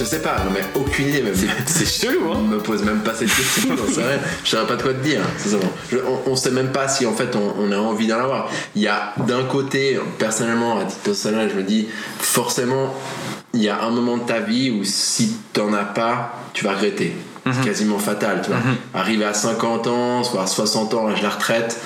Je sais pas, non mais aucune idée même. C'est chelou, hein On me pose même pas cette question, sais rien. Je saurais pas de quoi te dire, sincèrement. Je- on, on sait même pas si en fait on, on a envie d'en avoir. Il y a d'un côté, personnellement, à titre personnel, je me dis forcément, il y a un moment de ta vie où si t'en as pas, tu vas regretter. C'est quasiment fatal, tu vois. Arriver à 50 ans, soit à 60 ans, à la retraite,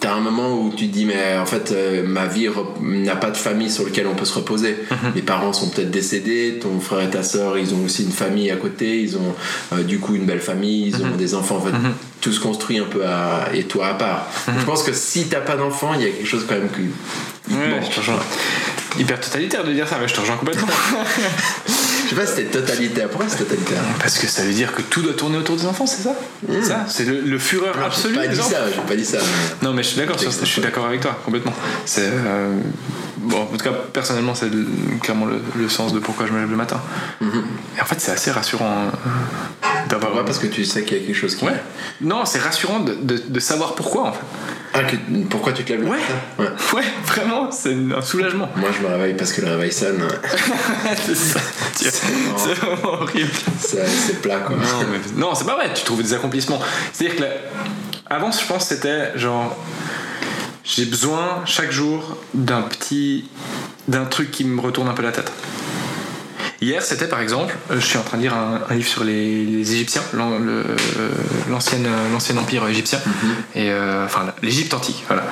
T'as un moment où tu te dis mais en fait euh, ma vie n'a pas de famille sur laquelle on peut se reposer. Mes parents sont peut-être décédés, ton frère et ta soeur ils ont aussi une famille à côté, ils ont euh, du coup une belle famille, ils ont des enfants, en fait, tout se construit un peu à, et toi à part. Je pense que si t'as pas d'enfants, il y a quelque chose quand même qui Ouais, manque. je te rejoins. Hyper totalitaire de dire ça, mais je te rejoins complètement. Je sais pas si c'était totalitaire. Pourquoi c'est totalitaire Parce que ça veut dire que tout doit tourner autour des enfants, c'est ça C'est ça C'est le, le fureur Non, absolu J'ai pas dit ça, pas dit ça. Non, mais je suis d'accord, sur- je suis d'accord avec toi, complètement. C'est. euh, bon, en tout cas, personnellement, c'est clairement le, le sens de pourquoi je me lève le matin. Et en fait, c'est assez rassurant euh, d'avoir. Ouais, parce que tu sais qu'il y a quelque chose qui. Ouais. Non, c'est rassurant de, de- de savoir pourquoi, en fait. Ah, que- pourquoi tu te lèves le Ouais. matin Ouais. Ouais, vraiment, c'est un soulagement. Moi je me réveille parce que le réveil sonne. c'est ça. Tiens, C'est vraiment horrible. C'est plat quoi. Non, mais- non, c'est pas vrai, tu trouves des accomplissements. C'est-à-dire que là, avant, je pense que c'était genre. J'ai besoin chaque jour d'un petit. d'un truc qui me retourne un peu la tête. Hier, c'était par exemple, euh, je suis en train de lire un, un livre sur les, les Égyptiens, euh, l'ancienne, l'ancien empire égyptien, et euh, enfin l'Égypte antique, voilà.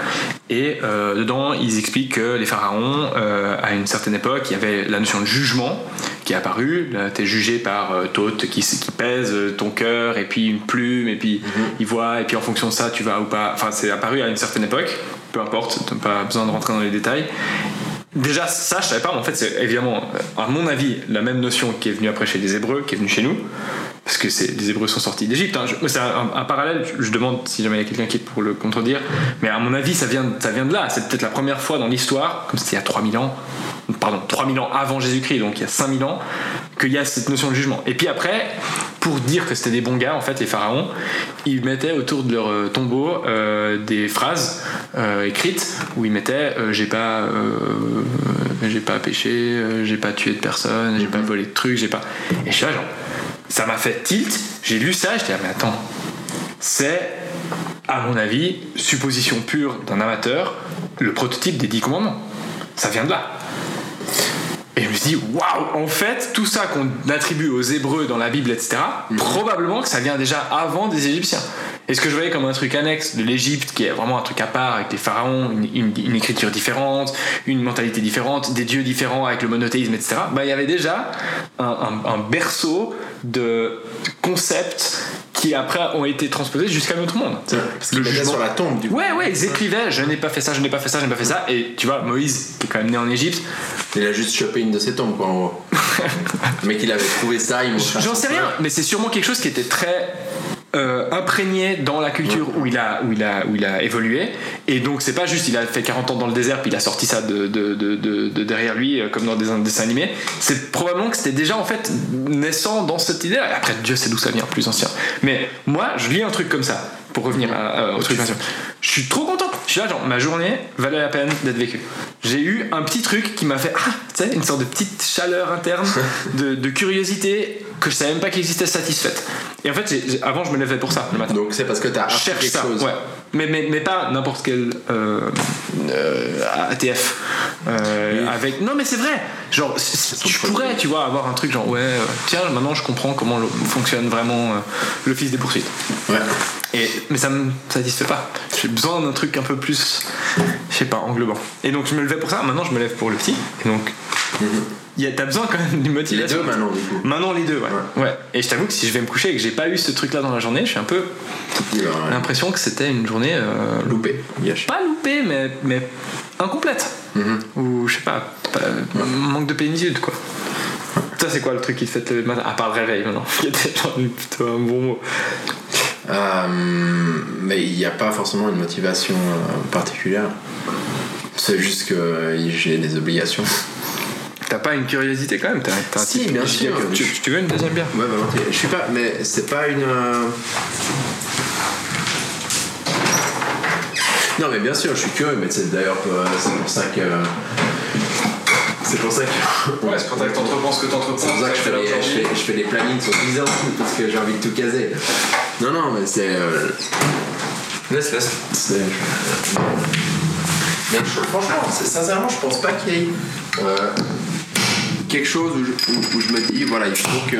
Et euh, dedans, ils expliquent que les pharaons, euh, à une certaine époque, il y avait la notion de jugement qui est apparue. Là, t'es jugé par euh, Thoth qui, qui pèse euh, ton cœur, et puis une plume, et puis il voit, et puis en fonction de ça, tu vas ou pas. Enfin, c'est apparu à une certaine époque. Peu importe, pas besoin de rentrer dans les détails. Déjà, ça, je savais pas, mais en fait, c'est évidemment, euh, à mon avis, la même notion qui est venue après chez les Hébreux, qui est venue chez nous, parce que les Hébreux sont sortis d'Égypte. hein. C'est un, parallèle, je, je demande si jamais il y a quelqu'un qui est pour le contredire, mais à mon avis, ça vient, ça vient de là. C'est peut-être la première fois dans l'histoire, comme c'était il y a 3000 ans, pardon, 3000 ans avant Jésus-Christ, donc il y a 5000 ans, qu'il y a cette notion de jugement. Et puis après, pour dire que c'était des bons gars, en fait, les pharaons, ils mettaient autour de leur euh, tombeau euh, des phrases euh, écrites où ils mettaient euh, j'ai pas j'ai pas péché, j'ai pas tué de personne, j'ai pas volé de trucs, j'ai pas. Et je suis là, genre, ça m'a fait tilt. J'ai lu ça, j'étais là, mais attends, c'est à mon avis, supposition pure d'un amateur, le prototype des 10 commandements. Ça vient de là. Et je me suis dit, waouh, en fait, tout ça qu'on attribue aux Hébreux dans la Bible, etc., probablement que ça vient déjà avant des Égyptiens. Et ce que je voyais comme un truc annexe de l'Égypte, qui est vraiment un truc à part, avec les pharaons, une, une- une écriture différente, une mentalité différente, des dieux différents avec le monothéisme, etc., bah, il y avait déjà un, un- un berceau de concepts qui après ont été transposés jusqu'à notre monde. Parce qu'il mettait sur la tombe du coup. Ouais, ouais, ils écrivaient je n'ai pas fait ça, je n'ai pas fait ça, je n'ai pas fait ça. Et tu vois, Moïse, qui est quand même né en Égypte, Il a juste chopé une de ses tombes quoi en gros. le mec il avait trouvé ça, il J'en sais rien, mais c'est sûrement quelque chose qui était très euh, imprégné dans la culture où il a où il a où il a évolué. Et donc c'est pas juste il a fait 40 ans dans le désert puis il a sorti ça de, de, de, de- de derrière lui euh, comme dans des dessins animés c'est probablement que c'était déjà en fait naissant dans cette idée et après Dieu sait d'où ça vient plus ancien. Mais moi je lis un truc comme ça pour revenir à- à- au truc je suis trop content. Je suis là genre ma journée valait la peine d'être vécue. J'ai eu un petit truc qui m'a fait ah tu sais une sorte de petite chaleur interne de, de curiosité que je savais même pas qu'elle existait satisfaite et en fait avant je me levais pour ça le matin Donc c'est parce que t'as appris quelque ça chose. ouais mais, mais, mais pas n'importe quel euh, euh, ATF euh, avec non mais c'est vrai genre je pourrais tu vois avoir un truc genre ouais tiens maintenant je comprends comment le- fonctionne vraiment l'office des poursuites Ouais. et, mais ça me satisfait pas. J'ai besoin d'un truc un peu plus, je sais pas, englobant. Et donc je me levais pour ça, maintenant je me lève pour le petit. Et donc, y a- t'as besoin quand même d'une Les motivation. deux maintenant du coup. Maintenant les deux, ouais. ouais. Et je t'avoue que si je vais me coucher et que j'ai pas eu ce truc là dans la journée, j'ai un peu Il ouais. l'impression que c'était une journée euh, Loupé. Yesh. pas loupée, mais, mais incomplète. Mhm. Ou je sais pas, pas- manque de plénitude quoi. Ça c'est quoi le truc qui te fait te lever le matin À part le réveil maintenant, qui était genre plutôt un bon mot. Euh, mais il n'y a pas forcément une motivation euh, particulière. C'est juste que j'ai des obligations. T'as pas une curiosité quand même un Si, bien sûr. Tu, tu veux une deuxième bière? Ouais, volontiers. Je suis pas, mais c'est pas une. euh, Non, mais bien sûr, je suis curieux, mais c'est d'ailleurs euh, c'est pour ça que. C'est pour ça que. Ouais, c'est pour ça que t'entreprends ce que t'entreprends. C'est pour ça que je fais, les, je, fais, je fais les plannings sur 10 ans parce que j'ai envie de tout caser. Non, non, mais c'est. euh, Laisse, laisse. c'est- Mais je- franchement, sincèrement, je pense pas qu'il y ait euh, quelque chose où je, où- où je me dis, voilà, il faut que.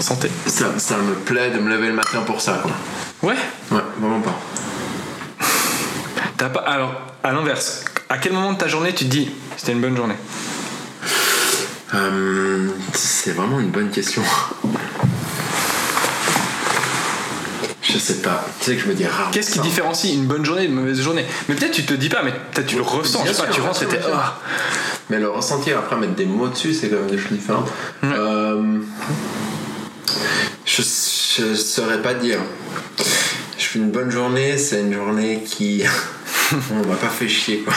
Santé. Ça, ça me plaît de me lever le matin pour ça, quoi. Ouais. Ouais, vraiment pas. T'as pas. Alors, à l'inverse, à quel moment de ta journée tu te dis c'était une bonne journée? Euh, c'est vraiment une bonne question. Je sais pas. Tu sais que je me dis rare. Qu'est-ce qui différencie une bonne journée d'une mauvaise journée? Mais peut-être tu te dis pas, mais peut-être tu le ressens. Bien Je sais pas, tu rentres et t'es. Ah. Mais le ressentir après mettre des mots dessus, c'est quand même des choses différentes. Euh, je, je saurais pas dire. Je fais une bonne journée, c'est une journée qui. On m'a pas fait chier quoi.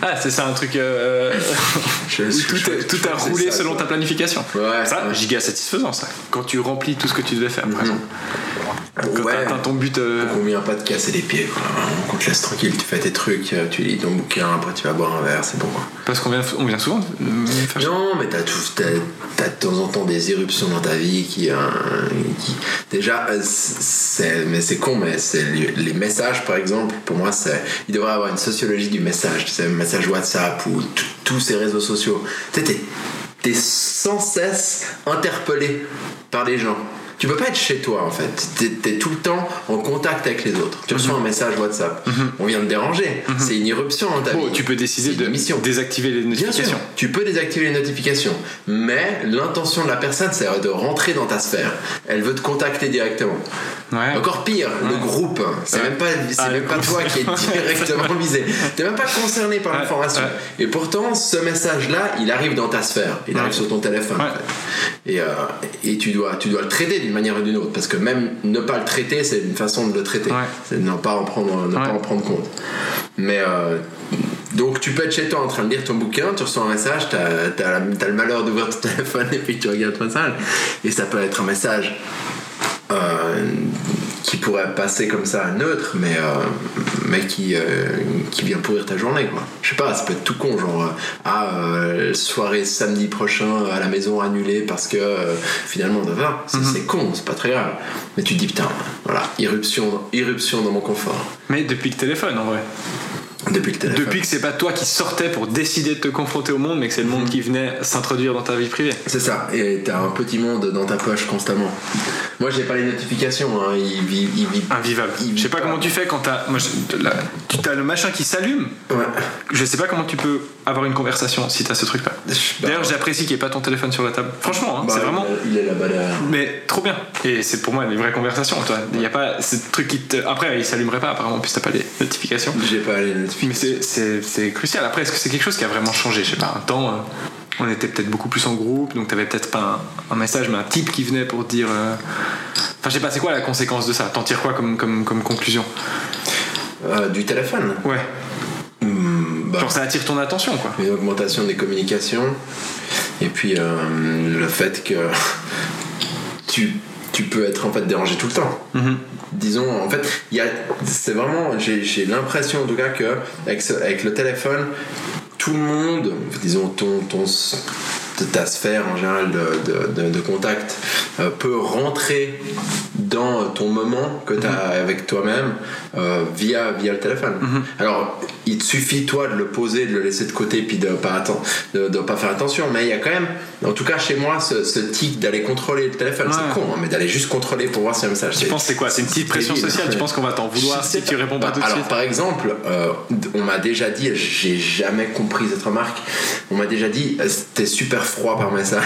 Ah, c'est ça un truc. euh, Je- tout, je- tout a roulé ça, selon ta planification. Ouais, Ça, ouais. giga satisfaisant ça. Quand tu remplis tout ce que tu devais faire, par exemple. Quand Ouais. ton but. euh, On vient pas te casser les pieds quoi. On te laisse tranquille, tu fais tes trucs, tu lis ton bouquin, après tu vas boire un verre, c'est bon quoi. Parce qu'on vient, on vient souvent faire. Non, mais t'as tout, t'as, t'as de temps en temps des éruptions dans ta vie qui, euh, qui- déjà, euh, c'est, mais c'est con, mais c'est les, messages par exemple. Pour moi, c'est, il devrait y avoir une sociologie du message, tu sais, un message WhatsApp ou tous ces réseaux sociaux. Tu sais, t'es, t'es sans cesse interpellé par les gens. Tu peux pas être chez toi en fait. T'es, t'es tout le temps en contact avec les autres. Tu reçois un message WhatsApp. On vient de déranger. C'est une irruption dans ta Bon, vie. tu peux décider de mission. désactiver les Bien sûr, notifications. tu peux désactiver les notifications, mais l'intention de la personne, c'est de rentrer dans ta sphère. Elle veut te contacter directement. Ouais. Encore pire, le groupe, c'est Ouais. même pas, Ah, même pas toi qui es directement visé. T'es même pas concerné par l'information. Et pourtant, ce message-là, il arrive dans ta sphère, il arrive sur ton téléphone. en Ouais. fait. Et, euh, et tu dois, tu dois le traiter d'une manière ou d'une autre, parce que même ne pas le traiter, c'est une façon de le traiter. Ouais. C'est de ne pas en prendre, ne Ouais. pas en prendre compte. Mais euh, donc tu peux être chez toi en train de lire ton bouquin, tu reçois un message, t'as as, le malheur d'ouvrir ton téléphone et puis tu regardes ton message. Et ça peut être un message euh, qui pourrait passer comme ça neutre, mais, euh, mais qui, euh, qui vient pourrir ta journée. Quoi. Je sais pas, ça peut être tout con, genre euh, ah, soirée samedi prochain à la maison annulée parce que finalement, d'accord, c'est c'est con, c'est pas très grave. Mais tu te dis putain, voilà, irruption, irruption dans mon confort. Mais depuis le téléphone en vrai. Depuis que c'est pas toi qui sortais pour décider de te confronter au monde, mais que c'est le Mhm. monde qui venait s'introduire dans ta vie privée. C'est ça, et t'as un petit monde dans ta poche constamment. Moi j'ai pas les notifications, hein. il vit. Il vit Invivable. il Je sais pas comment tu fais quand t'as. Moi, je- tu as le machin qui s'allume. Ouais. Je sais pas comment tu peux avoir une conversation si t'as ce truc-là. Bah, D'ailleurs, j'apprécie qu'il n'y ait pas ton téléphone sur la table. Franchement, hein, bah, c'est vraiment. Il est là-bas derrière. Mais trop bien. Et c'est pour moi des vraies conversations. Toi, il y a pas ce truc qui te. Après, il s'allumerait pas apparemment puisque t'as pas les notifications. J'ai pas les notifications. Mais c'est- crucial. Après, est-ce que c'est quelque chose qui a vraiment changé? Je sais pas. Un temps, euh, on était peut-être beaucoup plus en groupe, donc t'avais peut-être pas un, un message, mais un type qui venait pour dire. euh, Enfin, je sais pas, c'est quoi la conséquence de ça? T'en tires quoi comme, comme, comme conclusion? Euh, du téléphone Ouais. Bah, Genre, ça attire ton attention, quoi. Une augmentation des communications, et puis euh, le fait que tu, tu peux être en fait dérangé tout le temps. Mhm. disons en fait il y a c'est vraiment j'ai l'impression en tout cas que avec, ce- avec le téléphone tout le monde disons ton ton ta sphère en général de, de, de- de contact euh, peut rentrer dans ton moment que tu as avec toi-même euh, via, via le téléphone. Alors, il te suffit, toi, de le poser, de le laisser de côté, puis de pas, atten- de, de pas faire attention. Mais il y a quand même, en tout cas chez moi, ce, ce tic d'aller contrôler le téléphone. Ouais. C'est con, hein, mais d'aller juste contrôler pour voir si un message. Tu penses que c'est quoi? C'est une petite pression débile. sociale? Tu penses qu'on va t'en vouloir si tu réponds pas tout de Alors, suite? par exemple, euh, on m'a déjà dit, j'ai jamais compris cette remarque, on m'a déjà dit, euh, t'es super froid par message.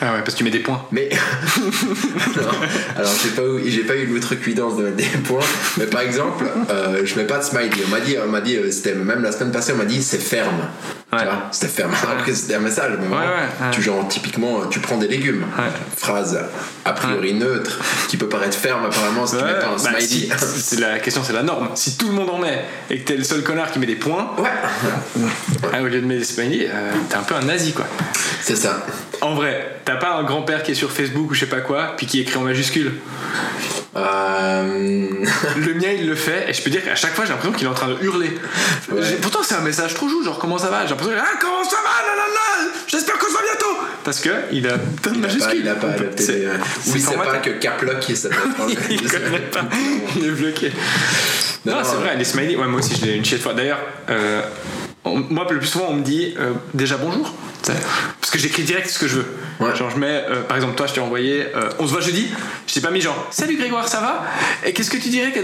Ah ouais, parce que tu mets des points. Mais. Non. Alors, j'ai pas, eu- j'ai pas eu l'outrecuidance de mettre des points, mais par exemple, euh, je mets pas de smiley. On m'a dit, on m'a dit euh, c'était même la semaine passée, on m'a dit c'est ferme. Ouais. C'était. Alors que c'était un message, mais ouais, ouais. tu genre typiquement, tu prends des légumes. Ouais. Phrase a priori neutre, qui peut paraître ferme apparemment si tu mets pas un bah, smiley. si- la question, c'est la norme. Si tout le monde en met et que t'es le seul connard qui met des points, Ouais, ah, au lieu de mettre des smileys, euh, t'es un peu un nazi quoi. c'est ça. En vrai, t'as pas un grand-père qui est sur Facebook ou je sais pas quoi, puis qui écrit en majuscule. Euh, Le mien, il le fait, et je peux dire qu'à chaque fois, j'ai l'impression qu'il est en train de hurler. Ouais. Pourtant, c'est un message trop chou, genre comment ça va? J'ai l'impression Ah, comment ça va? Là, là, là J'espère qu'on se voit bientôt Parce que il a plein de majuscules. il a pas adapté. C'est- euh, Oui, c'est pas que Caplock qui s'appelle. il connaît pas, il est bloqué. Non, Non, c'est vrai, les smileys, ouais, moi aussi je l'ai une chier de fois. D'ailleurs, euh, on- moi le plus souvent on me dit euh, déjà bonjour. Parce que j'écris direct ce que je veux. Ouais. Genre je mets, euh, par exemple toi je t'ai envoyé, euh, on se voit jeudi, je t'ai pas mis genre salut Grégoire ça va? Et qu'est-ce que tu dirais que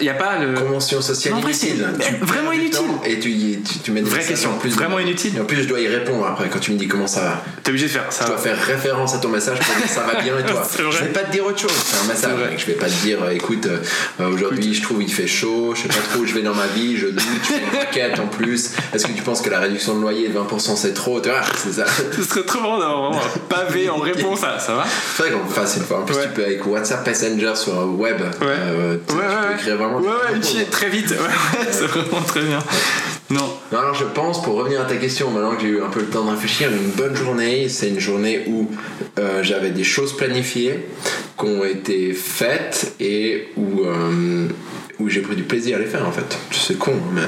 il y a pas le Convention sociale Non, vrai, c'est inutile. Tu vraiment inutile. Et tu, tu, tu mets des Vraie question, en plus. vraiment inutile. Et en plus, je dois y répondre après quand tu me dis comment ça va. T'es obligé de faire ça. Je dois faire référence à ton message pour dire ça va bien et toi. C'est vrai. Je vais pas te dire autre chose. C'est un message. vrai. Je vais pas te dire euh, écoute, euh, euh, aujourd'hui je trouve il fait chaud, je sais pas trop où je vais dans ma vie, je doute, je fais une requête en plus. Est-ce que tu penses que la réduction de loyer de 20% c'est trop Tu vois, c'est ça. Ce serait trop marrant d'avoir vraiment un pavé en réponse à ça va? Faudrait qu'on le fasse une fois. En plus, tu peux avec WhatsApp Messenger sur euh, web. euh, tu, Ouais, tu ouais, peux ouais. écrire vraiment. Ouais, ouais, très vite. Ouais, ouais, c'est vraiment très bien. Non. Non, alors je pense, pour revenir à ta question, maintenant que j'ai eu un peu le temps de réfléchir, une bonne journée, c'est une journée où euh, j'avais des choses planifiées qui ont été faites et où, euh, où j'ai pris du plaisir à les faire en fait. C'est con, mais.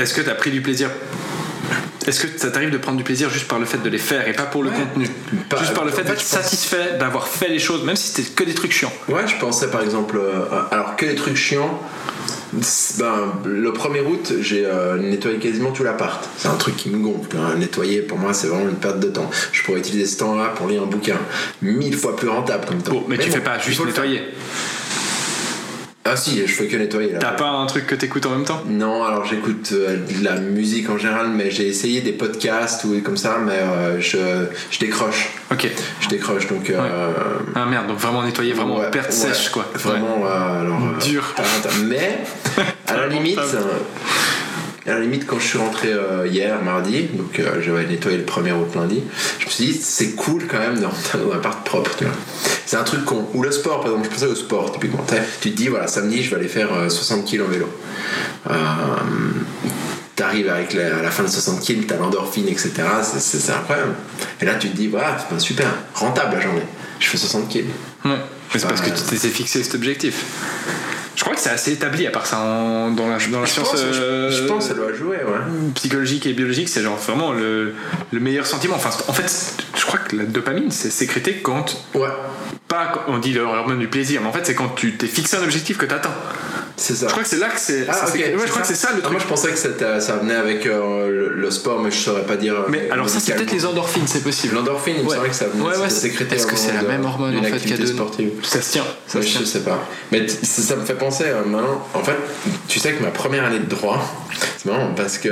Est-ce que t'as pris du plaisir? Est-ce que ça t'arrive de prendre du plaisir juste par le fait de les faire et pas pour le Ouais. contenu Pas- Juste par le fait d'être satisfait d'avoir fait les choses, même si c'était que des trucs chiants. Ouais, je pensais par exemple. euh, alors que les trucs chiants. Ben, le 1er août, j'ai euh, nettoyé quasiment tout l'appart. C'est un truc qui me gonfle. hein. Nettoyer, pour moi, c'est vraiment une perte de temps. Je pourrais utiliser ce temps-là pour lire un bouquin. Mille fois plus rentable comme temps. Bon, mais, tu bon, fais pas juste nettoyer. Ah si, je fais que nettoyer là. T'as pas un truc que t'écoutes en même temps? Non, alors j'écoute euh, de la musique en général, mais j'ai essayé des podcasts ou comme ça, mais euh, je, je décroche. Ok. Je décroche, donc... euh, Ah merde, donc vraiment nettoyer, vraiment ouais, perte ouais, sèche quoi. Vraiment, euh, alors... Dur. Mais, à la limite... euh, à la limite, quand je suis rentré euh, hier, mardi, donc euh, j'avais nettoyé le 1er août lundi, je me suis dit, c'est cool quand même de rentrer dans un appart propre, tu vois. C'est un truc con. Ou le sport, par exemple, je pensais au sport, typiquement. Tu te dis, voilà, samedi, je vais aller faire euh, 60 kg en vélo. Euh, T'arrives avec la, à la fin de 60 kg, t'as l'endorphine, etc. C'est- incroyable. Et là, tu te dis, voilà, c'est pas super, rentable la journée. Je fais 60 kg. Ouais. Mais c'est parce que tu t'étais fixé cet objectif. Je crois que c'est assez établi à part ça en- dans la, dans la Je science pense, je- je pense que ça doit jouer, ouais. psychologique et biologique, c'est genre vraiment le, le meilleur sentiment. Enfin, en fait, je crois que la dopamine, c'est sécrété quand Ouais, pas quand on dit l'hormone du plaisir, mais en fait, c'est quand tu t'es fixé un objectif que t'atteins. C'est ça. Je crois que c'est là que c'est. Ah, ça ok. sécrète. Ouais, je crois que c'est ça le Ah, truc. moi, je pensais que ça venait avec euh, le, le sport, mais je saurais pas dire. euh, Mais alors, ça, c'est peut-être les endorphines, c'est possible. L'endorphine, il me semblait que ça venait Ouais, ouais, sécrété est-ce que c'est la même hormone, d'une en fait, qu'il y a de- sportive. Ça se tient. Ça se je tient. sais pas. Mais ça, me fait penser euh, maintenant. En fait, tu sais que ma première année de droit, c'est marrant parce que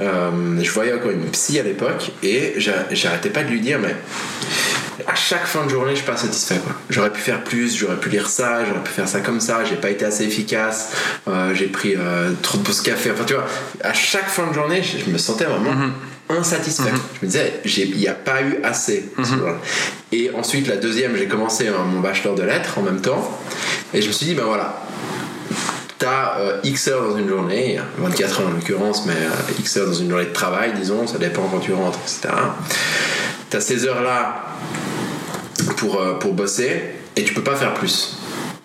euh, je voyais encore une psy à l'époque et j'a- j'arrêtais pas de lui dire, mais à chaque fin de journée, je suis pas satisfait. quoi. J'aurais pu faire plus, j'aurais pu lire ça, j'aurais pu faire ça comme ça, j'ai pas été assez efficace, euh, j'ai pris euh, trop de pauses café. Enfin, tu vois, à chaque fin de journée, je, je me sentais vraiment insatisfait. Je me disais, il n'y a pas eu assez. jour-là. Et ensuite, la deuxième, j'ai commencé euh, mon bachelor de lettres en même temps. Et je me suis dit, ben voilà, t'as euh, X heures dans une journée, 24 heures en l'occurrence, mais euh, X heures dans une journée de travail, disons, ça dépend quand tu rentres, etc. T'as ces heures-là pour, euh, pour bosser et tu peux pas faire plus.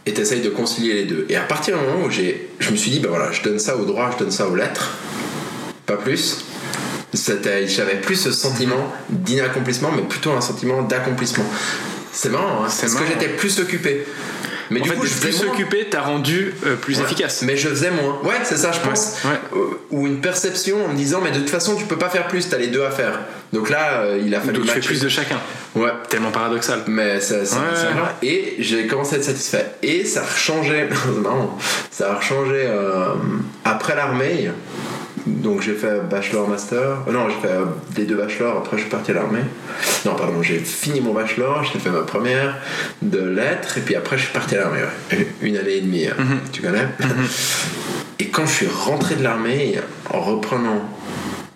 Et t'essayes de concilier les deux. Et à partir du moment où j'ai, je me suis dit, ben voilà, je donne ça au droit, je donne ça aux lettres, pas plus. J'avais plus ce sentiment d'inaccomplissement, mais plutôt un sentiment d'accomplissement. C'est marrant, hein, C'est parce que j'étais plus occupé. Mais En du fait, coup, je plus faisais moins. occupé t'a rendu euh, plus Ouais. efficace. Mais je faisais moins. Ouais, c'est ça, je pense. ouais. Euh, Ou une perception en me disant, mais de toute façon, tu peux pas faire plus, t'as les deux à faire. Donc là, euh, il a fallu Donc tu fais plus de chacun. Ouais. Tellement paradoxal. Mais ça. Et j'ai commencé à être satisfait. Et ça a changé. marrant. Ça a changé euh, après l'armée. Donc j'ai fait bachelor master. Euh, non, j'ai fait euh, les deux bachelors. Après, je suis parti à l'armée. Non, pardon, j'ai fini mon bachelor. J'ai fait ma première de lettres. Et puis après, je suis parti à l'armée. ouais. Une année et demie. hein. Tu connais Et quand je suis rentré de l'armée, en reprenant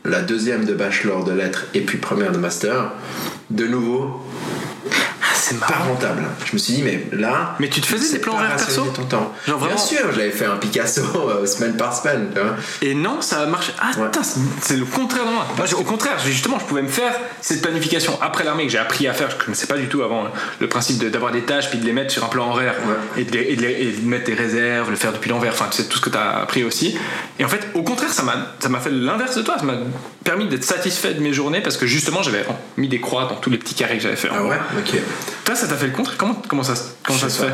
la deuxième de bachelor de lettres et puis première de master, de nouveau, c'est pas rentable. Je me suis dit, mais là. Mais tu te faisais des plans horaires perso ton temps. Genre Bien sûr, j'avais fait un Picasso euh, semaine par semaine, tu vois. Et non, ça a marché. Ah, Ouais. c'est- le contraire de moi. Au contraire, justement, je pouvais me faire cette planification après l'armée que j'ai appris à faire. Je ne connaissais pas du tout avant le principe de- d'avoir des tâches puis de les mettre sur un plan horaire Ouais. et, de, les- et de les- et de mettre des réserves, le faire depuis l'envers. Enfin, tu sais, tout ce que tu as appris aussi. Et en fait, au contraire, ça m'a ça m'a fait l'inverse de toi. Ça m'a permis d'être satisfait de mes journées parce que justement, j'avais mis des croix dans tous les petits carrés que j'avais fait. Ah ouais? Ok. Toi, ça t'a fait le contraire comment, comment ça, se- comment ça se pas. fait?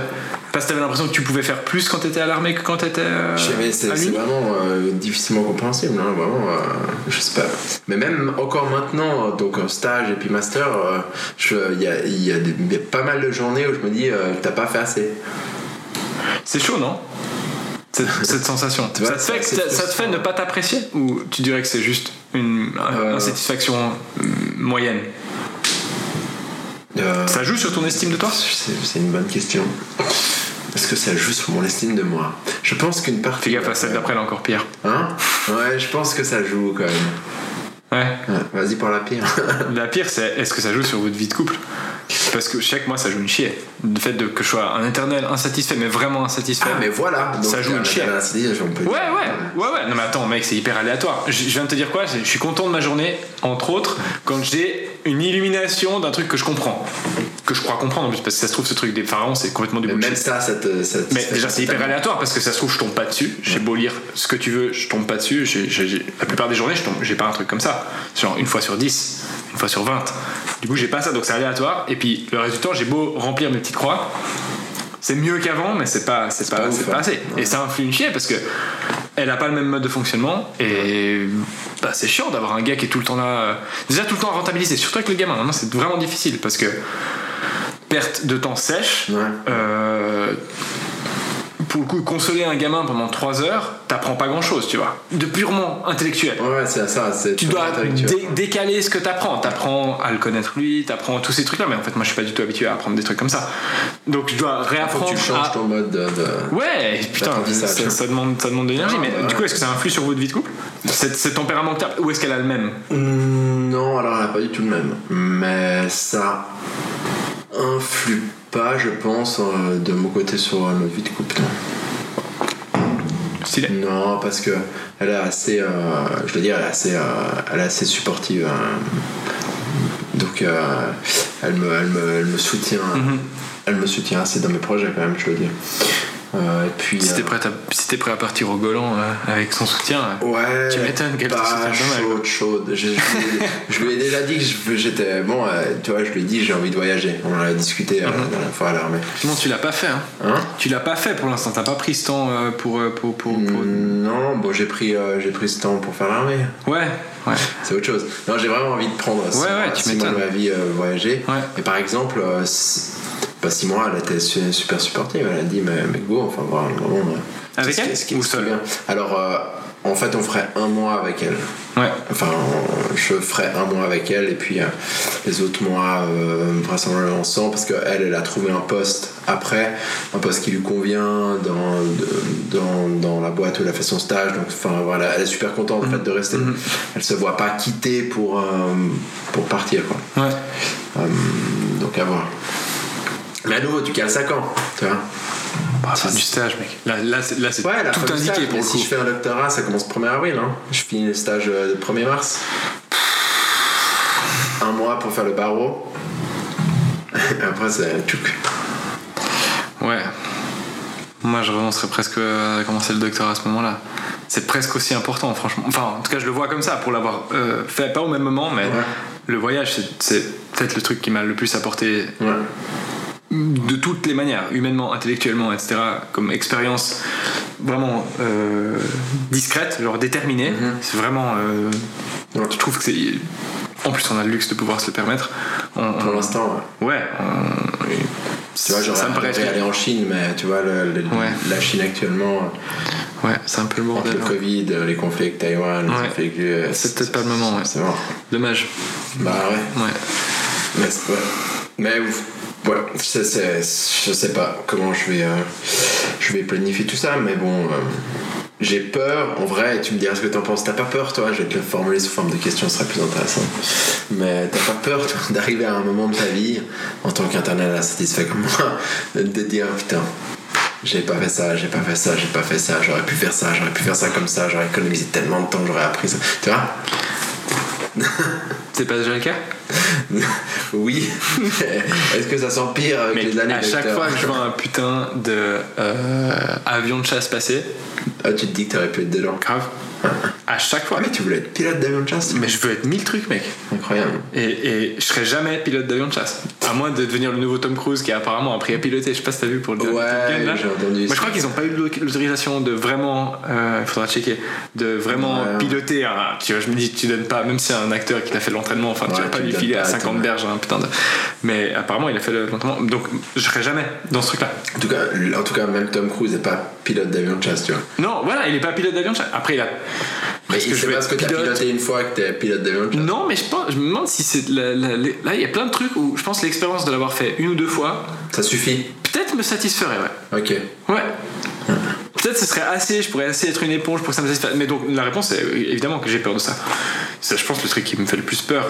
Parce que t'avais l'impression que tu pouvais faire plus quand t'étais à l'armée que quand t'étais euh, c'est vraiment euh, difficilement compréhensible, hein, vraiment. euh, je sais pas. Mais même encore maintenant, euh, donc en stage et puis master, il y, a, y a y pas mal de journées où je me dis, t'as pas fait assez. C'est chaud, non? Cette, cette sensation. Vois, ça, te fait, que- ça te fait ne pas t'apprécier? Ou tu dirais que c'est juste une insatisfaction moyenne? Euh, Ça joue sur ton estime de toi? C'est une bonne question. Est-ce que ça joue sur mon estime de moi Je pense qu'une partie. Fais gaffe à celle d'après, elle est encore pire. Hein? Ouais, je pense que ça joue quand même. Ouais. Ouais, Vas-y pour la pire. La pire, c'est est-ce que ça joue sur votre vie de couple? Parce que chaque mois, ça joue une chier. Le fait de, que je sois un éternel insatisfait, mais vraiment insatisfait. ah, mais voilà. Donc, Ça joue euh, une peut Ouais, ouais, ouais, ouais. Non, mais attends, mec, c'est hyper aléatoire. Je, je viens de te dire quoi? Je suis content de ma journée, entre autres, quand j'ai une illumination d'un truc que je comprends. Que je crois comprendre en plus, parce que ça se trouve, ce truc des pharaons, c'est complètement du bullshit. même ça, ça te. ça te- Mais ça déjà, c'est hyper aléatoire parce que ça se trouve, je tombe pas dessus. J'ai beau lire ce que tu veux, je tombe pas dessus. La plupart des journées, je tombe, j'ai pas un truc comme ça. Genre une fois sur 10, une fois sur 20. Du coup, j'ai pas ça, donc c'est aléatoire. Et puis, le reste du temps, j'ai beau remplir mes petites croix. C'est mieux qu'avant, mais c'est pas, c'est pas, pas c'est ouf, pas hein. assez. Et ça influe une chier parce que elle a pas le même mode de fonctionnement et bah, c'est chiant d'avoir un gars qui est tout le temps là. euh, Déjà tout le temps à rentabiliser, surtout avec le gamin. Maintenant, c'est vraiment difficile parce que perte de temps sèche. Ouais. Euh, pour le coup, consoler un gamin pendant 3 heures, t'apprends pas grand chose, tu vois. De purement intellectuel. Ouais, c'est ça. c'est Tu dois dé- décaler ce que t'apprends. T'apprends à le connaître lui, t'apprends tous ces trucs-là, mais en fait, moi je suis pas du tout habitué à apprendre des trucs comme ça. Donc je dois Faut que réapprendre. tu changes à... ton mode de. de- Ouais, putain, ça, ça demande, ça demande de l'énergie. Mais du coup, est-ce que ça influe sur votre vie de couple? Cet tempérament que ou est-ce qu'elle a le même? Hmm, Non, alors elle n'a pas du tout le même. Mais ça influe pas, je pense, euh, de mon côté sur euh, notre vie de couple. non. Stylé. Non, parce que elle est assez, euh, je veux dire, elle est assez, euh, elle est assez supportive. hein. Donc, euh, elle, me, elle, me, elle me soutient, Mhm. elle me soutient assez dans mes projets quand même, je veux dire. Euh, et puis, Si t'es euh, prêt, à- si prêt à partir au Golan euh, avec son soutien, Ouais, Tu m'étonnes qu'elle te pas mal, chaude, chaude. Je, je lui ai- je lui ai déjà dit que j'étais. Bon, tu vois, je lui ai dit j'ai envie de voyager. On en a discuté euh, Mhm. la dernière fois à l'armée. non, tu l'as pas fait. Hein. Hein Tu l'as pas fait pour l'instant. T'as pas pris ce temps pour, pour, pour, pour- Mm, Non, bon, j'ai pris, j'ai pris ce temps pour faire l'armée. Ouais, ouais. C'est autre chose. Non, j'ai vraiment envie de prendre Ouais, ouais, tu six mois de ma vie euh, voyager. Ouais. Et par exemple, euh, pas six mois, elle était su- super supportive. Elle a dit, mais, mais go, enfin, voilà, vraiment. euh, Avec elle ce qui- ou ce qui est seule bien. Alors, euh, en fait, on ferait un mois avec elle. Ouais. Enfin, on- je ferai un mois avec elle et puis euh, les autres mois, euh, vraisemblablement sans, parce qu'elle, elle a trouvé un poste après, un poste qui lui convient dans, de- dans, dans la boîte où elle a fait son stage. Donc, enfin, voilà, elle est super contente en fait, de rester. Elle se voit pas quitter pour, euh, pour partir. Quoi. Ouais. Euh, donc, à voir. Mais à nouveau, tu cales ça quand Tu vois Bah, fin du stage, mec. Là, là, c'est, c'est Ouais, tout indiqué stage, pour le coup. si je fais un doctorat, ça commence 1er avril. Hein. Je finis le stage euh, le 1er mars. Un mois pour faire le barreau. Après, c'est tchouk. Ouais. Moi, je renoncerais presque à commencer le doctorat à ce moment-là. C'est presque aussi important, franchement. Enfin, en tout cas, je le vois comme ça, pour l'avoir euh, fait pas au même moment, mais Ouais. le voyage, c'est, c'est peut-être le truc qui m'a le plus apporté Ouais. De toutes les manières, humainement, intellectuellement, etc., comme expérience vraiment euh, discrète, genre déterminée. C'est vraiment. euh, Ouais. Je trouve que c'est. En plus, on a le luxe de pouvoir se le permettre. On- Pour l'instant, ouais. Ouais. on- tu vois, j'aurais ça me paraît être- aller en Chine, mais tu vois, le- le- Ouais. la Chine actuellement, Ouais, c'est un peu le entre bordel. le hein. Covid, les conflits avec Taïwan, les conflits avec l'US, C'est peut-être pas le moment, ouais. C'est mort. Dommage. Bah ouais. Ouais. Mais. Mais ouf. Ouais, c'est- c'est- je sais pas comment je vais, euh, je vais planifier tout ça, mais bon, euh, j'ai peur, en vrai, tu me diras ce que t'en penses. T'as pas peur, toi Je vais te le formuler sous forme de question, ce serait plus intéressant. Mais t'as pas peur, toi, d'arriver à un moment de ta vie, en tant qu'internel satisfait comme moi, de dire putain, j'ai pas fait ça, j'ai pas fait ça, j'ai pas fait ça, j'aurais pu faire ça, j'aurais pu faire ça comme ça, j'aurais économisé tellement de temps, j'aurais appris ça. Tu vois? C'est pas déjà le cas Oui. Est-ce que ça s'empire avec les années à chaque fois que je vois un putain de euh, avion de chasse passer, Ah, tu te dis que t'aurais pu être dedans. grave. À chaque fois. Ah, mais tu voulais être pilote d'avion de chasse Mais je veux être mille trucs, mec. Incroyable. Et, et je serai jamais pilote d'avion de chasse. À moins de devenir le nouveau Tom Cruise qui a apparemment appris à piloter. Je sais pas si t'as vu pour le dernier Ouais, j'ai entendu Moi, je crois qu'ils ont pas eu l'autorisation de vraiment. euh, Il faudra checker. De vraiment Ouais. piloter. un- tu vois, je me dis, tu donnes pas. Même si c'est un acteur qui t'a fait l'entraînement, enfin, tu Ouais, vas pas tu lui filer à pas, 50 attends, berges, hein, putain de. Mais apparemment, il a fait l'entraînement. Donc, je serai jamais dans ce truc-là. En tout, cas, en tout cas, même Tom Cruise n'est pas pilote d'avion de chasse, tu vois. Non, voilà, il est pas pilote d'avion de chasse. Après, il a. Mais je c'est vais parce que t'as piloté une fois que t'es pilote d'avion. Non, mais je, pense, je me demande si c'est. la- là, il y a plein de trucs où je pense l'expérience de l'avoir fait une ou deux fois, Ça suffit. peut-être me satisferait, ouais. Ok. Ouais. Peut-être ce serait assez, je pourrais assez être une éponge pour que ça me satisfasse. Mais donc la réponse est évidemment que j'ai peur de ça. Ça, je pense, le truc qui me fait le plus peur.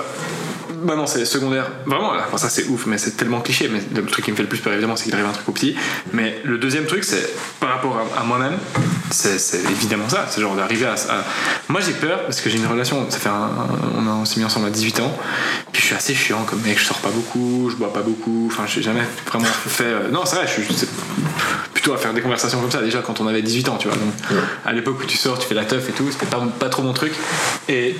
Bah non, c'est secondaire. Vraiment, enfin, ça c'est ouf, mais c'est tellement cliché. Mais le truc qui me fait le plus peur, évidemment, c'est qu'il arrive un truc au petit. Mais le deuxième truc, c'est par rapport à, à moi-même, c'est c'est évidemment ça. C'est genre d'arriver à, à- Moi j'ai peur parce que j'ai une relation, ça fait un. On, s'est mis ensemble à 18 ans. Puis je suis assez chiant comme mec, je sors pas beaucoup, je bois pas beaucoup. Enfin, j'ai jamais vraiment fait. euh, Non, c'est vrai, je suis. plutôt à faire des conversations comme ça déjà quand on avait 18 ans tu vois donc à l'époque où tu sors tu fais la teuf et tout c'était pas, pas trop mon truc et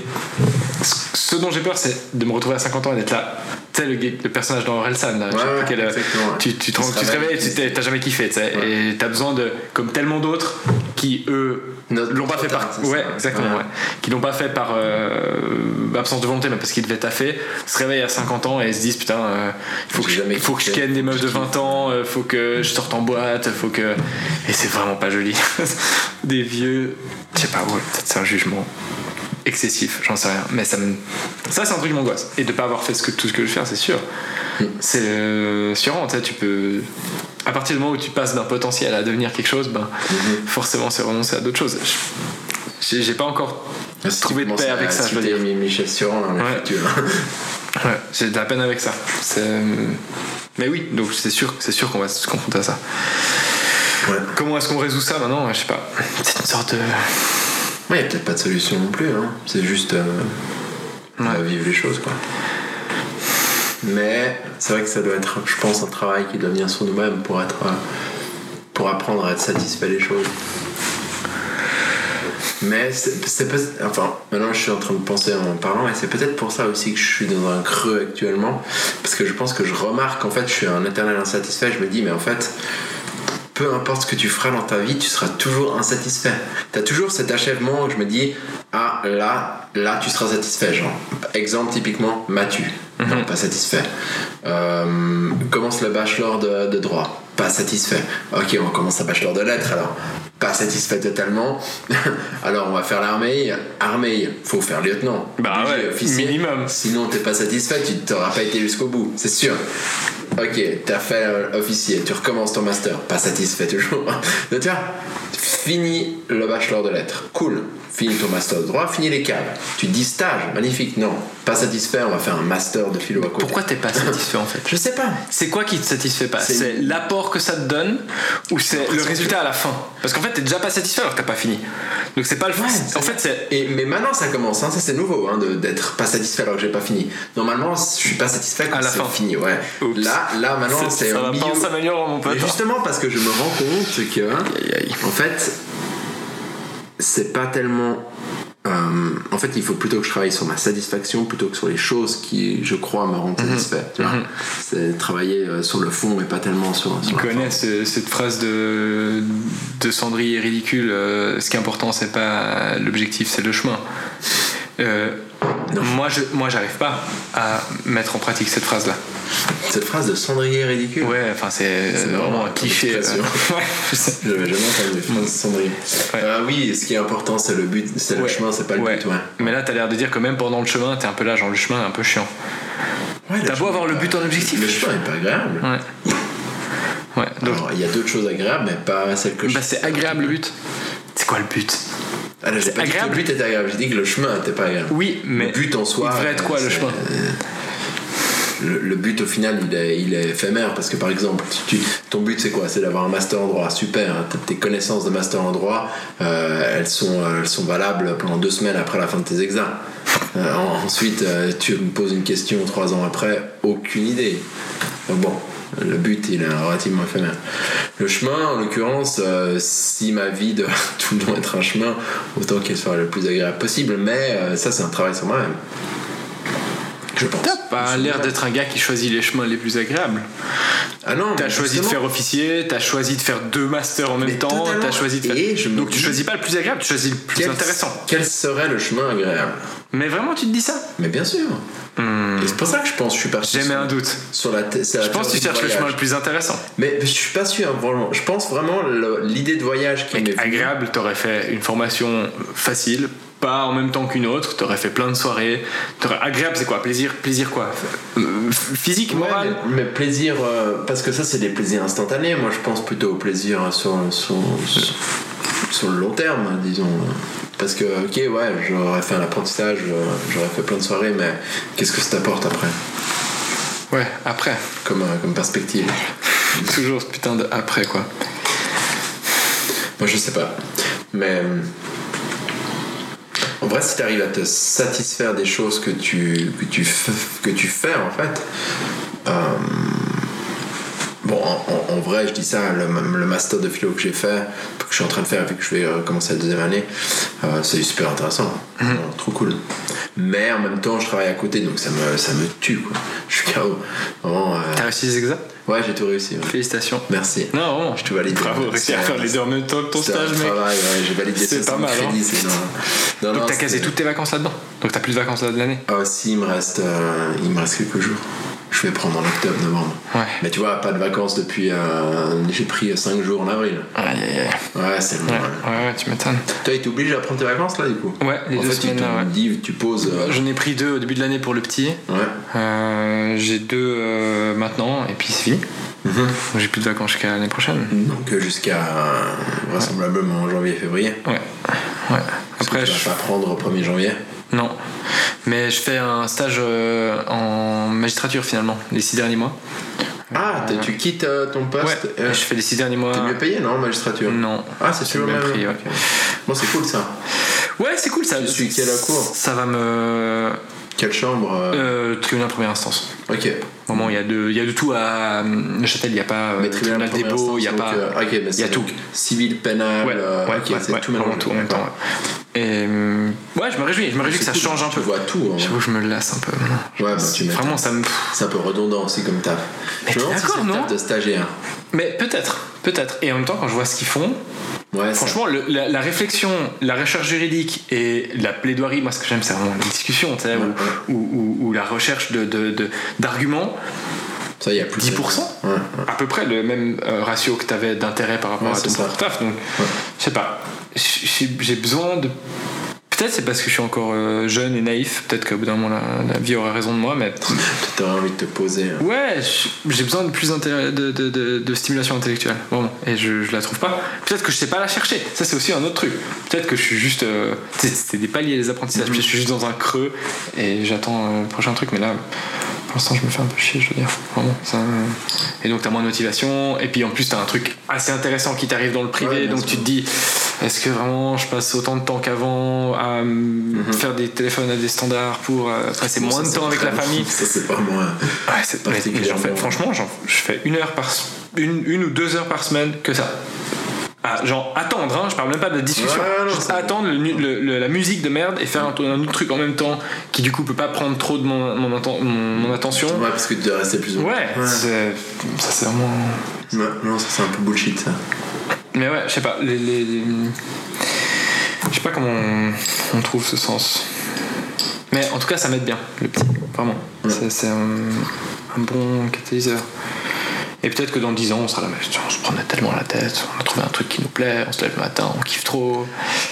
ce ce dont j'ai peur c'est de me retrouver à 50 ans et d'être là. Tu sais le, personnage dans Orelsan là, Ouais, quel, euh, tu, tu te, tu réveilles et tu t'as jamais kiffé tu sais. Et t'as besoin de comme tellement d'autres qui eux l'ont pas fait par ouais exactement Ouais. qui l'ont pas fait par euh, absence de volonté mais parce qu'ils devaient taffer se réveillent à 50 ans et se disent putain euh, il faut que, je, faut que je kiffé. ken des meufs de 20 ans euh, faut que je sorte en boîte faut que et c'est vraiment pas joli. Des vieux je sais pas ouais peut-être c'est un jugement excessif j'en sais rien mais ça me ça c'est un truc qui m'angoisse et de pas avoir fait ce que, tout ce que je veux faire c'est sûr c'est euh, assurant tu sais tu peux à partir du moment où tu passes d'un potentiel à devenir quelque chose ben forcément c'est renoncer à d'autres choses Je- j'ai pas encore trouvé de paix avec ça je veux dire Michel Suran le Ouais. futur. Ouais, j'ai de la peine avec ça. C'est- Mais oui, donc c'est sûr, c'est sûr qu'on va se confronter à ça. Ouais. Comment est-ce qu'on résout ça maintenant? Je sais pas. C'est une sorte de. Ouais, y a peut-être pas de solution non plus, hein. C'est juste euh, Ouais. vivre les choses, quoi. Mais c'est vrai que ça doit être, je pense, un travail qui doit venir sur nous-mêmes pour être, euh, pour apprendre à être satisfait des choses. Mais c'est pas. Enfin, maintenant je suis en train de penser en parlant, et c'est peut-être pour ça aussi que je suis dans un creux actuellement. Parce que je pense que je remarque, en fait, je suis un éternel insatisfait. Je me dis, mais en fait, peu importe ce que tu feras dans ta vie, tu seras toujours insatisfait. Tu as toujours cet achèvement où je me dis, ah là, là tu seras satisfait. Genre, exemple typiquement, Mathieu, non, pas satisfait. Euh, commence le bachelor de, de droit, pas satisfait. Ok, on commence un bachelor de lettres alors, pas satisfait totalement. alors on va faire l'armée, armée, faut faire lieutenant. Bah ouais, officier. minimum. Sinon t'es pas satisfait, tu t'auras pas été jusqu'au bout, c'est sûr. Ok, t'as fait euh, officier, tu recommences ton master, pas satisfait toujours. Donc, tu vois, fini le bachelor de lettres, cool. Fini ton master de droit, fini les câbles. Tu te dis stage, magnifique, non, pas satisfait, on va faire un master de philo à côté. Pourquoi t'es pas satisfait en fait Je sais pas. C'est quoi qui te satisfait pas C'est- l'apport que ça te donne ou c'est le résultat à la fin Parce qu'en fait t'es déjà pas satisfait alors que t'as pas fini. Donc c'est pas le Ouais, En fait c'est. Et, mais maintenant ça commence, hein, ça c'est nouveau hein, d'être pas satisfait alors que j'ai pas fini. Normalement je suis pas satisfait quand c'est fin. fini, ouais. Oups. Là, là maintenant c'est ça va milieu. pas en s'améliorant mon pote. Mais justement parce que je me rends compte que Aïe, aïe. en fait c'est pas tellement euh, en fait, il faut plutôt que je travaille sur ma satisfaction plutôt que sur les choses qui, je crois, me rendent satisfait. tu vois. C'est travailler euh, sur le fond et pas tellement sur, sur Tu connais ce- cette phrase de, de Cendrier ridicule euh, ce qui est important, c'est pas l'objectif, c'est le chemin. Euh, moi, je, moi, j'arrive pas à mettre en pratique cette phrase-là. Cette phrase de cendrier ridicule. Ouais, enfin, c'est C'est vraiment un cliché. euh. J'avais jamais entendu de cendrier. Ouais. Euh, oui, ce qui est important, c'est le but, c'est le chemin, c'est pas le Ouais. but. Ouais. Mais là, t'as l'air de dire que même pendant le chemin, t'es un peu là, genre le chemin est un peu chiant. T'as beau avoir le but en objectif. Le chemin est pas agréable. Ouais. Donc Alors, il y a d'autres choses agréables, mais pas celles que je. bah, c'est agréable le but. C'est quoi le but? Ah, C'est agréable. le but était agréable, j'ai dit que le chemin était pas agréable. Oui, mais le but en soi. il devrait être quoi le chemin le, le but au final il est, il est éphémère parce que par exemple tu, ton but c'est quoi? C'est d'avoir un master en droit super hein, tes connaissances de master en droit euh, elles, sont, elles sont valables pendant deux semaines après la fin de tes examens Euh, ensuite euh, tu me poses une question trois ans après aucune idée Donc bon le but il est relativement éphémère le chemin en l'occurrence euh, si ma vie doit tout le temps être un chemin autant qu'elle soit le plus agréable possible. Mais euh, ça c'est un travail sur moi-même. Je pense. T'as pas l'air d'être un gars qui choisit les chemins les plus agréables. ah non T'as choisi de faire officier, t'as choisi de faire deux masters en même Mais temps, t'as choisi de faire. Et je me Donc tu dis- choisis pas le plus agréable, tu choisis le plus Quel- intéressant. Quel serait le chemin agréable? Mais vraiment, tu te dis ça Mais bien sûr. Et c'est pour ça que je pense je suis parti. J'aimais sur- un doute. Sur la la Je pense que tu cherches le chemin le plus intéressant. Mais je suis pas sûr, vraiment. Je pense vraiment l'idée de voyage qui venue. Agréable, t'aurais fait une formation facile, pas en même temps qu'une autre, t'aurais fait plein de soirées. Agréable, c'est quoi? Plaisir, plaisir quoi? Euh, Physique, Ouais, moral? mais, mais plaisir, euh, parce que ça c'est des plaisirs instantanés. Moi je pense plutôt au plaisir sur, sur, sur, sur le long terme, disons. Parce que, ok, ouais, j'aurais fait un apprentissage, euh, j'aurais fait plein de soirées, mais qu'est-ce que ça t'apporte après? Ouais, après. comme, euh, comme perspective Toujours ce putain de après quoi. Moi, je sais pas. Mais. En vrai, si tu arrives à te satisfaire des choses que tu, que tu, que tu fais, en fait. euh, Bon, en, en- en vrai, je dis ça, le, le master de philo que j'ai fait, que je suis en train de faire vu que je vais euh, commencer la deuxième année, euh, c'est super intéressant. Vraiment, Trop cool. Mais en même temps, je travaille à côté, donc ça me, ça me tue, quoi. Je suis KO. Vraiment. euh, T'as réussi les examens Ouais, j'ai tout réussi. ouais. Félicitations. Merci. Non, vraiment. Je te valide. Bravo, réussi à faire les deux en même temps que ton stage, mec. travail, ouais, j'ai validé C'est 60 pas mal, hein. crédits, c'est énorme. Non, Donc non, t'as casé toutes tes vacances là-dedans? Donc t'as plus de vacances là de l'année? Ah, si, il me reste, euh, il me reste quelques jours. Je vais prendre en octobre, novembre. Ouais. Mais tu vois, pas de vacances depuis. euh, j'ai pris 5 jours en avril. Aïe. Ouais, c'est long. Ouais, ouais. tu m'étonnes. Toi, il t'oblige à prendre tes vacances là, du coup Ouais, les En deux fait, il semaines te là, dit, tu poses. euh, J'en ai pris deux au début de l'année pour le petit. Ouais. Euh, j'ai deux euh, maintenant et puis c'est fini. Mhm. J'ai plus de vacances jusqu'à l'année prochaine. Donc, euh, jusqu'à vraisemblablement janvier-février. Ouais. Ouais. Après, je... vas pas prendre au 1er janvier. Non. Mais je fais un stage euh, en magistrature finalement, les six derniers mois. Ah, tu quittes euh, ton Ouais. poste. et euh, je fais les six derniers mois. T'es mieux payé, non, magistrature? Non. Ah, c'est toujours le le même même prix, ouais. ok. Bon, c'est cool ça. Ouais, c'est cool ça. Tu suis quelle cour Ça va me. Quelle chambre euh, Euh, tribunal première instance. Ok. Vraiment, il y, a de, il y a de tout à Neuchâtel. Il n'y a pas Mais tribunal, tribunal beaux, il n'y a pas. euh, ok, mais il y a tout. Civil, pénal. Ouais, euh, ouais, ok, ouais, c'est tout tout en même temps. ouais. Et euh, ouais, je me réjouis. Je me réjouis que ça cool, change un Tu peu. vois tout. hein. J'avoue, je me lasse un peu. Ouais, bah, tu. Vraiment, ça me. C'est un peu redondant aussi comme taf. Mais je me demande si c'est de stagiaire. Mais peut-être, peut-être. Et en même temps, quand je vois ce qu'ils font, Ouais, franchement, le- la, la réflexion, la recherche juridique et la plaidoirie, moi, ce que j'aime, c'est vraiment la discussion, tu sais, Ouais, ou, ou- ou- ou la recherche de, de- de- d'arguments. ça, y a plus. 10% Ouais, ouais. à peu près le même euh, ratio que tu avais d'intérêt par rapport Ouais, à ton propre taf. Donc, je sais pas. J'ai besoin de. Peut-être c'est parce que je suis encore euh, jeune et naïf. Peut-être qu'au bout d'un moment la, la vie aurait raison de moi, mais Peut-être t'aurais envie de te poser. hein. ouais, j'ai besoin de plus de, de, de- de stimulation intellectuelle, vraiment. Et je, je la trouve pas. Peut-être que je sais pas la chercher. Ça c'est aussi un autre truc. Peut-être que je suis juste. euh, c'est des paliers les apprentissages. Mhm. Je suis juste dans un creux et j'attends euh, le prochain truc. Mais là, pour l'instant, je me fais un peu chier, je veux dire. Vraiment. ça- Et donc, t'as moins de motivation. Et puis, en plus, t'as un truc assez intéressant qui t'arrive dans le privé. Ouais, donc, sûr. tu te dis, est-ce que vraiment je passe autant de temps qu'avant à euh, faire des téléphones à des standards pour euh, passer Mhm. Bon, moins ça, de temps avec la famille Ça, c'est euh, Ouais, j'en fais, Particulièrement. franchement, j'en- je fais une heure par une, une ou deux heures par semaine que ça. Ah, genre attendre, hein, je parle même pas de la discussion. Ouais, non, Juste c'est- attendre le, le- le- la musique de merde et faire un, un autre truc en même temps qui du coup peut pas prendre trop de mon, mon, mon- mon attention. Ouais, parce que tu dois rester plus ou moins. Ouais, c'est- ça c'est vraiment. Ouais, non, ça c'est un peu bullshit ça. Mais ouais, je sais pas, les, les- les- je sais pas comment on, on trouve ce sens. Mais en tout cas, ça m'aide bien, le petit, vraiment. Ouais. C'est- un bon catalyseur. Et peut-être que dans 10 ans, on sera là, mais on se prenait tellement la tête, on a trouvé un truc qui nous plaît, on se lève le matin, on kiffe trop.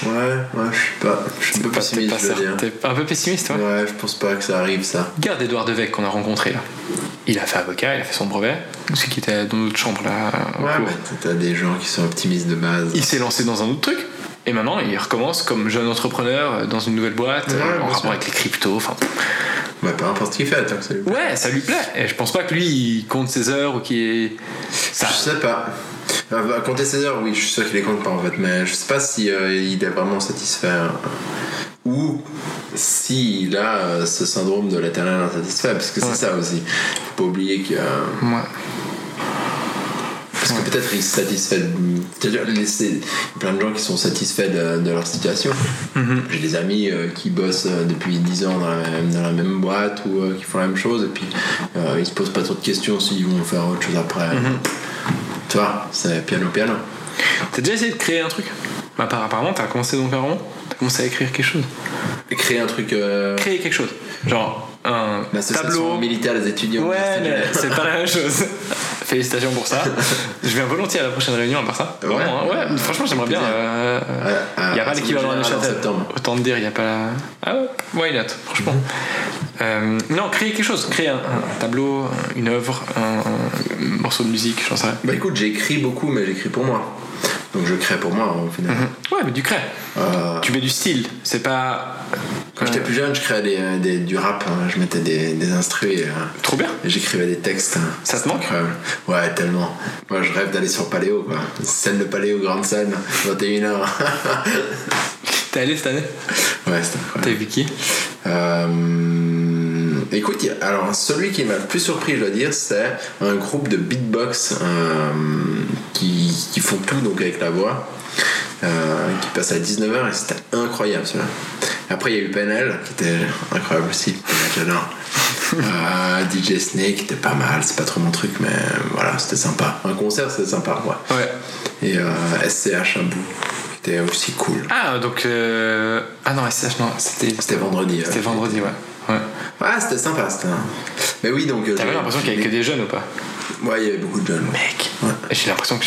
Ouais, ouais, je suis pas. Je suis un peu pessimiste, pas je veux certain- dire. T'es un peu pessimiste, ouais. Ouais, je pense pas que ça arrive ça. Regarde Edouard Devec qu'on a rencontré là. Il a fait avocat, il a fait son brevet. C'est qui était dans notre chambre là. au Ouais, cours. mais t'as des gens qui sont optimistes de base. il s'est lancé dans un autre truc Et maintenant, il recommence comme jeune entrepreneur euh, dans une nouvelle boîte, Ouais, euh, en rapport sûr. avec les cryptos. Enfin, Bah, peu importe ce qu'il fait, tant que ça lui plaît. ouais, ça lui plaît. Et je pense pas que lui, il compte ses heures ou qu'il est. Ça. Je sais pas. Euh, bah, compter ses heures, oui, je suis sûr qu'il les compte pas en fait, mais je sais pas si euh, il est vraiment satisfait. euh, ou s'il a euh, ce syndrome de l'éternel insatisfait, parce que Ouais. c'est ça aussi. Faut pas oublier que. euh, Ouais. Que peut-être ils se satisfait. de- C'est-à-dire, les- c'est- il y a plein de gens qui sont satisfaits de, de leur situation. Mhm. J'ai des amis euh, qui bossent euh, depuis 10 ans dans la même, dans la même boîte ou euh, qui font la même chose, et puis ils se posent pas trop de questions s'ils vont faire autre chose après. Mhm. Tu vois, c'est piano piano. T'as déjà essayé de créer un truc? Bah, par- Apparemment, t'as commencé donc un roman T'as commencé à écrire quelque chose Créer un truc. Créer quelque chose. Genre un tableau. militaire des étudiants. Ouais, c'est pas la même chose. Félicitations pour ça. Je viens volontiers à la prochaine réunion à part ça. Ouais. Vraiment, hein. ouais. Franchement, j'aimerais bien. Euh, Il n'y a à- pas à l'équivalent à Neuchâtel. septembre. Autant te dire, il n'y a pas la. Ah ouais, why not, franchement. Euh, non, créer quelque chose. Créer un, un tableau, une œuvre, un, un morceau de musique, j'en sais rien. Bah écoute, j'écris beaucoup, mais j'écris pour moi. Donc je crée pour moi au final. Ouais, mais du crée. Euh, Tu mets du style. C'est pas. quand j'étais plus jeune, je créais des, des- du rap. hein. Je mettais des, des instrus et, euh, Trop bien. et j'écrivais des textes. hein. Ça te C'était manque? Incroyable. Ouais, tellement. Moi, je rêve d'aller sur Paléo, quoi. Scène de Paléo, grande scène, 21h. T'es allé cette année? Ouais, c'était incroyable. T'as vu qui? Euh, écoute, alors celui qui m'a le plus surpris, je dois dire, c'est un groupe de beatbox euh, qui, qui font tout donc avec la voix, euh, qui passe à 19h et c'était incroyable celui-là. Après, il y a eu PNL qui était incroyable aussi, j'adore. Euh, DJ Snake qui était pas mal, c'est pas trop mon truc, mais voilà, c'était sympa. Un concert, c'était sympa, ouais. Ouais. Et SCH un bout, qui était aussi cool. Ah, donc. euh, Ah non, SCH, non, c'était. C'était vendredi. C'était vendredi, ouais. Ouais. Ah, c'était sympa, c'était. Mais oui, donc. euh, T'avais l'impression qu'il y avait que des jeunes ou pas? Ouais, il y avait beaucoup de jeunes. Mec, Ouais. j'ai l'impression que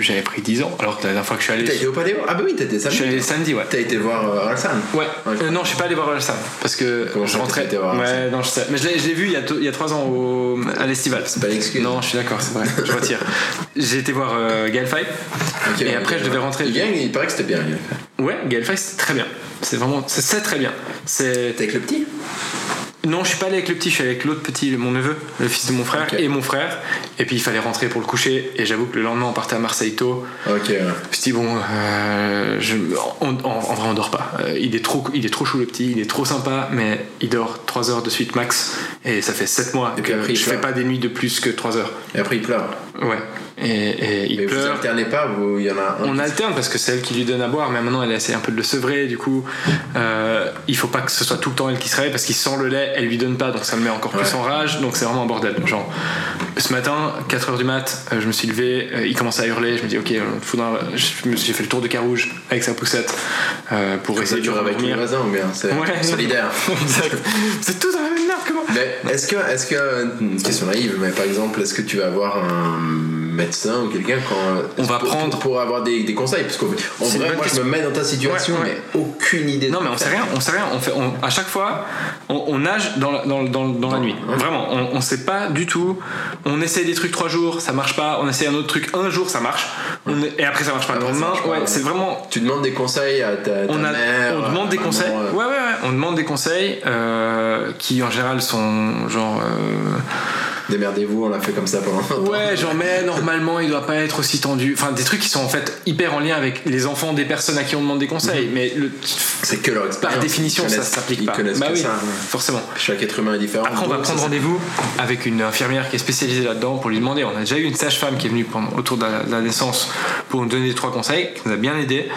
j'avais pris 10 ans, alors que la dernière fois que je suis allé. T'as été au Paléo? Ah bah oui, t'étais Je samedi. suis allé samedi, ouais. T'as été voir euh, Orelsan Ouais, Ouais, Euh, non, je suis pas allé voir Sam parce que Comment je rentrais. été voir ouais, non, je sais. Mais je l'ai je vu il y a, il y a 3 ans au, à l'Estival. C'est pas une excuse. Non, je suis d'accord, c'est vrai, je retire. J'ai été voir euh. Ok, Et après, je devais rentrer. Il, paraît que c'était bien. fait. Ouais, Gaël Faye, c'est très bien. C'est vraiment. C'est très bien. T'es avec le petit? Non, je suis pas allé avec le petit, je suis avec l'autre petit, mon neveu, le fils de mon frère, et mon frère. Et puis il fallait rentrer pour le coucher. Et j'avoue que le lendemain, on partait à Marseille tôt. Ok, ouais. Je me suis dit, bon, euh, je, on- en, en vrai, on dort pas. Euh, il, est trop, il est trop chou le petit, il est trop sympa, mais il dort 3 heures de suite max. Et ça fait 7 mois Et puis que après, je fais pas des nuits de plus que 3 heures. Et après, il pleure. Ouais. Et, et il Mais vous pleure. alternez pas, vous- il y en a un. On alterne parce que c'est elle qui lui donne à boire, mais maintenant elle essaie un peu de le sevrer. Du coup, euh, il faut pas que ce soit tout le temps elle qui se réveille parce qu'il sent le lait, elle lui donne pas, donc ça me met encore plus Ouais. en rage. Donc c'est vraiment un bordel. Genre, ce matin, 4h du mat, euh, je me suis levé, euh, il commence à hurler. Je me dis, ok, le dans la- je me suis- j'ai fait le tour de Carouge avec sa poussette euh, pour essayer de le avec les voisins ou bien C'est Ouais. solidaire. C'est tout dans la même merde, comment Mais est-ce que, est-ce que, une question naïve, mais par exemple, est-ce que tu vas voir un médecin ou quelqu'un quand. On va pour, prendre- Pour, avoir des, des conseils Parce qu'en vrai, moi, je me mets dans ta situation, Ouais, ouais. mais aucune idée Non mais on sait rien, on sait rien. On fait, on- à chaque fois, on, on nage dans la, dans, dans, dans la nuit. Ouais. Vraiment, on, on sait pas du tout. On essaie des trucs trois jours, ça marche pas. On essaie un autre truc un jour, ça marche. On et après ça marche pas. Le lendemain, ouais, c'est vraiment. Tu demandes des conseils à ta, ta On, a, mère. on demande des maman, conseils. euh, Ouais, ouais, ouais. On demande des conseils euh, qui en général sont genre. euh, Démerdez-vous, on l'a fait comme ça pendant longtemps. Ouais, genre, mais normalement, il doit pas être aussi tendu. Enfin, des trucs qui sont en fait hyper en lien avec les enfants des personnes à qui on demande des conseils. Mais le- C'est que leur expérience. par définition, Ils ça s'applique ils pas. connaissent Bah que oui, ça. forcément. Chaque être humain est différent. Après, on va prendre rendez-vous avec une infirmière qui est spécialisée là-dedans pour lui demander. On a déjà eu une sage-femme qui est venue pendant, autour de la, de la naissance pour nous donner trois conseils, qui nous a bien aidé.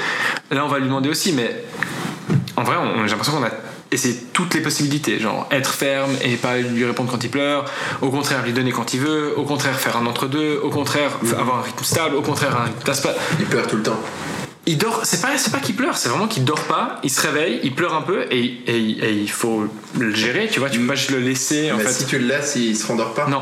Là, on va lui demander aussi, mais en vrai, j'ai l'impression qu'on a essayé toutes les possibilités, genre être ferme et pas lui répondre quand il pleure, au contraire lui donner quand il veut, au contraire faire un entre-deux, au contraire avoir un rythme stable, au contraire un rythme. Il pleure tout le temps. Il dort, c'est pas, c'est pas qu'il pleure, c'est vraiment qu'il dort pas, il se réveille, il pleure un peu et, et- et il faut le gérer, tu vois, tu peux pas juste le laisser en mais fait. si tu le laisses, il se rendort pas. Non.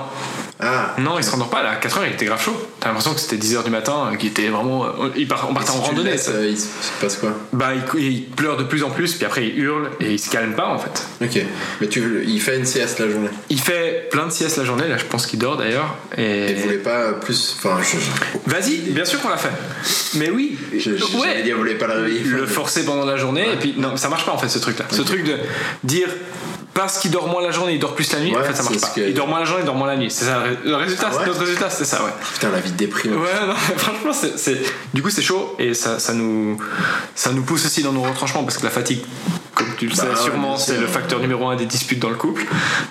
Ah, Non, il se rendort pas. Là, à 4h, il était grave chaud. T'as l'impression que c'était 10h du matin, euh, qu'il était vraiment. euh, Il part, on partait si en randonnée. laisses, euh, il se passe quoi Bah, il, il pleure de plus en plus, puis après il hurle et il se calme pas en fait. Ok, mais tu, il fait une sieste la journée. Il fait plein de siestes la journée, là je pense qu'il dort d'ailleurs. Et. Et vous voulez pas plus. Enfin, je- Vas-y, bien sûr qu'on l'a fait. Mais oui, je- je- ouais. Vous voulez pas le réveiller. le forcer pendant la journée et puis non ça marche pas en fait ce truc là ce truc de dire parce qu'il dort moins la journée il dort plus la nuit en fait ça marche c'est pas que- il dort moins la journée il dort moins la nuit c'est ça le ré- le résultat Ah ouais notre résultat c'était ça ouais Putain, la vie déprime. ouais non franchement c'est, c'est- du coup c'est chaud et ça, ça nous ça nous pousse aussi dans nos retranchements parce que la fatigue tu le Bah sais sûrement c'est le facteur numéro un des disputes dans le couple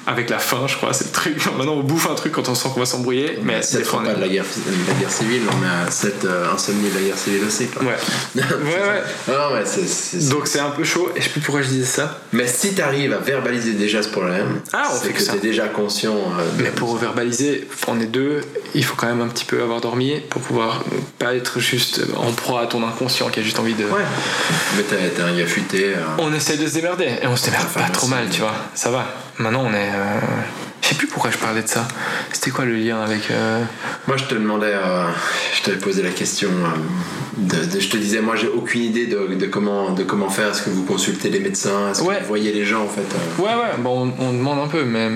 avec la faim je crois c'est le truc maintenant on bouffe un truc quand on sent qu'on va s'embrouiller mais C'est on pas de la guerre, la guerre civile, on est à 7 insomnie de la guerre civile aussi. Quoi. ouais ouais ouais donc c'est un peu chaud et je sais plus pourquoi je disais ça Mais si t'arrives à verbaliser déjà ce problème, Ah, c'est que t'es déjà conscient. euh, Mais pour verbaliser, on est deux, il faut quand même un petit peu avoir dormi pour pouvoir pas être juste en proie à ton inconscient qui a juste envie de. Ouais. Mais t'as t'as un gars futé. euh, On essaie de se et on se démerde pas trop mal, tu vois. Ça va. Maintenant, on est. euh, Je sais plus pourquoi je parlais de ça. C'était quoi le lien avec. euh, Moi, je te demandais, euh, je t'avais posé la question. de, de- je te disais, moi, j'ai aucune idée de, de comment, de comment faire. Est-ce que vous consultez les médecins? Est-ce Ouais. que vous voyez les gens, en fait Ouais, ouais, bon, on, on demande un peu, mais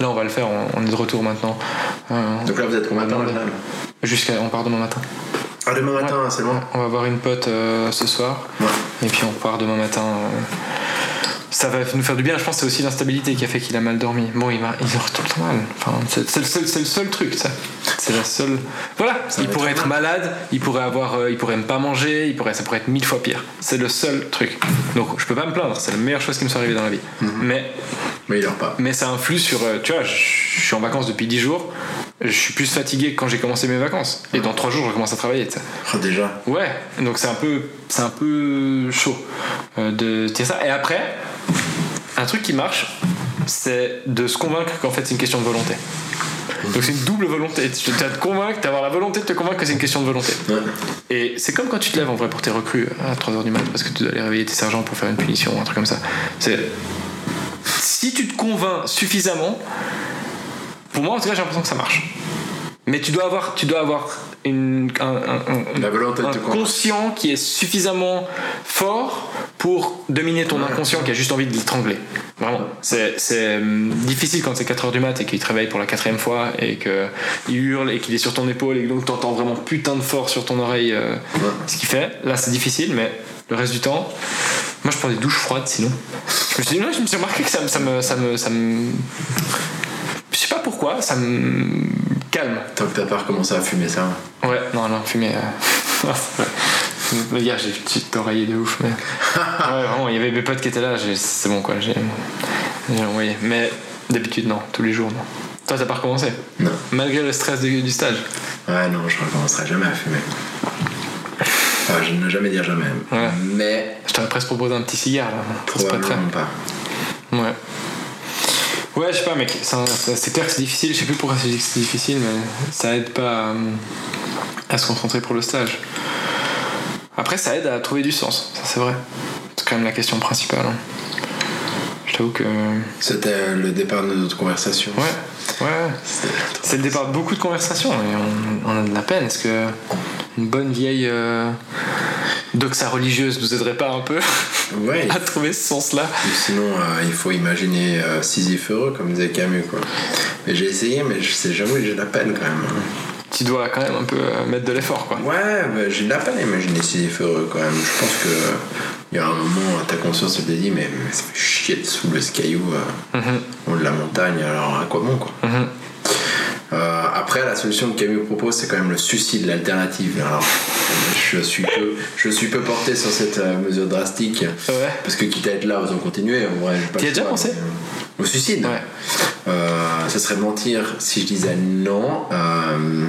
là, on va le faire, on, on est de retour maintenant. Donc là, vous êtes combien de temps, Jusqu'à. On part demain matin. Ah, demain matin, c'est loin On va voir une pote euh, ce soir. Ouais. Et puis on part demain matin. euh, Ça va nous faire du bien. Je pense que c'est aussi l'instabilité qui a fait qu'il a mal dormi. Bon, il, va, il dort tout le temps mal. Enfin, c'est, c'est le seul, c'est le seul truc, ça. C'est la seule. Voilà. il pourrait être être malade. Il pourrait avoir. euh, il pourrait même pas manger. Il pourrait, ça pourrait être mille fois pire. C'est le seul truc. Donc je peux pas me plaindre. C'est la meilleure chose qui me soit arrivée dans la vie. Mais Mais il dort pas. mais ça influe sur. euh, Tu vois, je je suis en vacances depuis 10 jours. Je suis plus fatigué que quand j'ai commencé mes vacances. Et dans 3 jours, je commence à travailler. Ah, déjà. Ouais, donc c'est un peu, c'est un peu chaud euh, de ça. Et après, un truc qui marche, c'est de se convaincre qu'en fait c'est une question de volonté. Donc c'est une double volonté. Tu dois te convaincre, d'avoir la volonté de te convaincre que c'est une question de volonté. Ouais. Et c'est comme quand tu te lèves en vrai pour tes recrues à 3h du mat parce que tu dois aller réveiller tes sergents pour faire une punition ou un truc comme ça. C'est si tu te convaincs suffisamment, pour moi en tout cas j'ai l'impression que ça marche. Mais tu dois avoir, tu dois avoir une, un, La conscient qui est suffisamment fort pour dominer ton inconscient qui a juste envie de l'étrangler. Vraiment. C'est, c'est hum, difficile quand c'est 4h du mat et qu'il te réveille pour la quatrième fois et qu'il hurle et qu'il est sur ton épaule et que donc t'entends vraiment putain de fort sur ton oreille euh, ce qu'il fait. Là c'est difficile mais le reste du temps, moi je prends des douches froides sinon. Je me suis dit, non, je me suis remarqué que ça me, ça me, ça me- je sais pas pourquoi, ça me calme. Tant que t'as pas recommencé à fumer ça. Ouais, non, non, fumer. Euh... Le gars, j'ai une petite oreiller de ouf, mais. ouais, vraiment, il y avait mes potes qui étaient là, c'est bon quoi, j'ai envoyé. Mais d'habitude, non, tous les jours, non. Toi, t'as pas recommencé? Non. Malgré le stress du, du stage? Ouais, non, je recommencerai jamais à fumer. Enfin, je ne jamais dire jamais. Ouais. Mais Je t'aurais presque proposé un petit cigare là, probablement pas. Ouais. Ouais, je sais pas, mec. C'est clair que c'est difficile. Je sais plus pourquoi c'est c'est difficile, mais ça aide pas à, à se concentrer pour le stage. Après, ça aide à trouver du sens. Ça, c'est vrai. C'est quand même la question principale. hein. Je t'avoue que. C'était le départ de notre conversation. ouais. ouais. C'est le départ de beaucoup de conversations et on, on a de la peine. Est-ce que une bonne vieille euh, doxa religieuse nous aiderait pas un peu Ouais. à trouver ce sens-là? Sinon, euh, il faut imaginer euh, Sisyphe heureux, comme disait Camus, quoi. Mais j'ai essayé, mais je sais jamais, j'ai de la peine quand même. Tu dois quand même un peu euh, mettre de l'effort, quoi. Ouais, bah, j'ai de la peine à imaginer Sisyphe heureux quand même. Je pense que il y a un moment, ta conscience te dit, mais, mais ça fait chier de soulever ce caillou euh, au haut de la montagne, alors à quoi bon, quoi. mhm. Euh, après, la solution que Camus propose, c'est quand même le suicide, l'alternative. Alors, je suis peu, je suis peu porté sur cette euh, mesure drastique. Ouais. Parce que quitte à être là, osons continuer. T'y as déjà pensé mais, euh, Au suicide Ouais. Euh, Ce serait mentir si je disais non. Euh,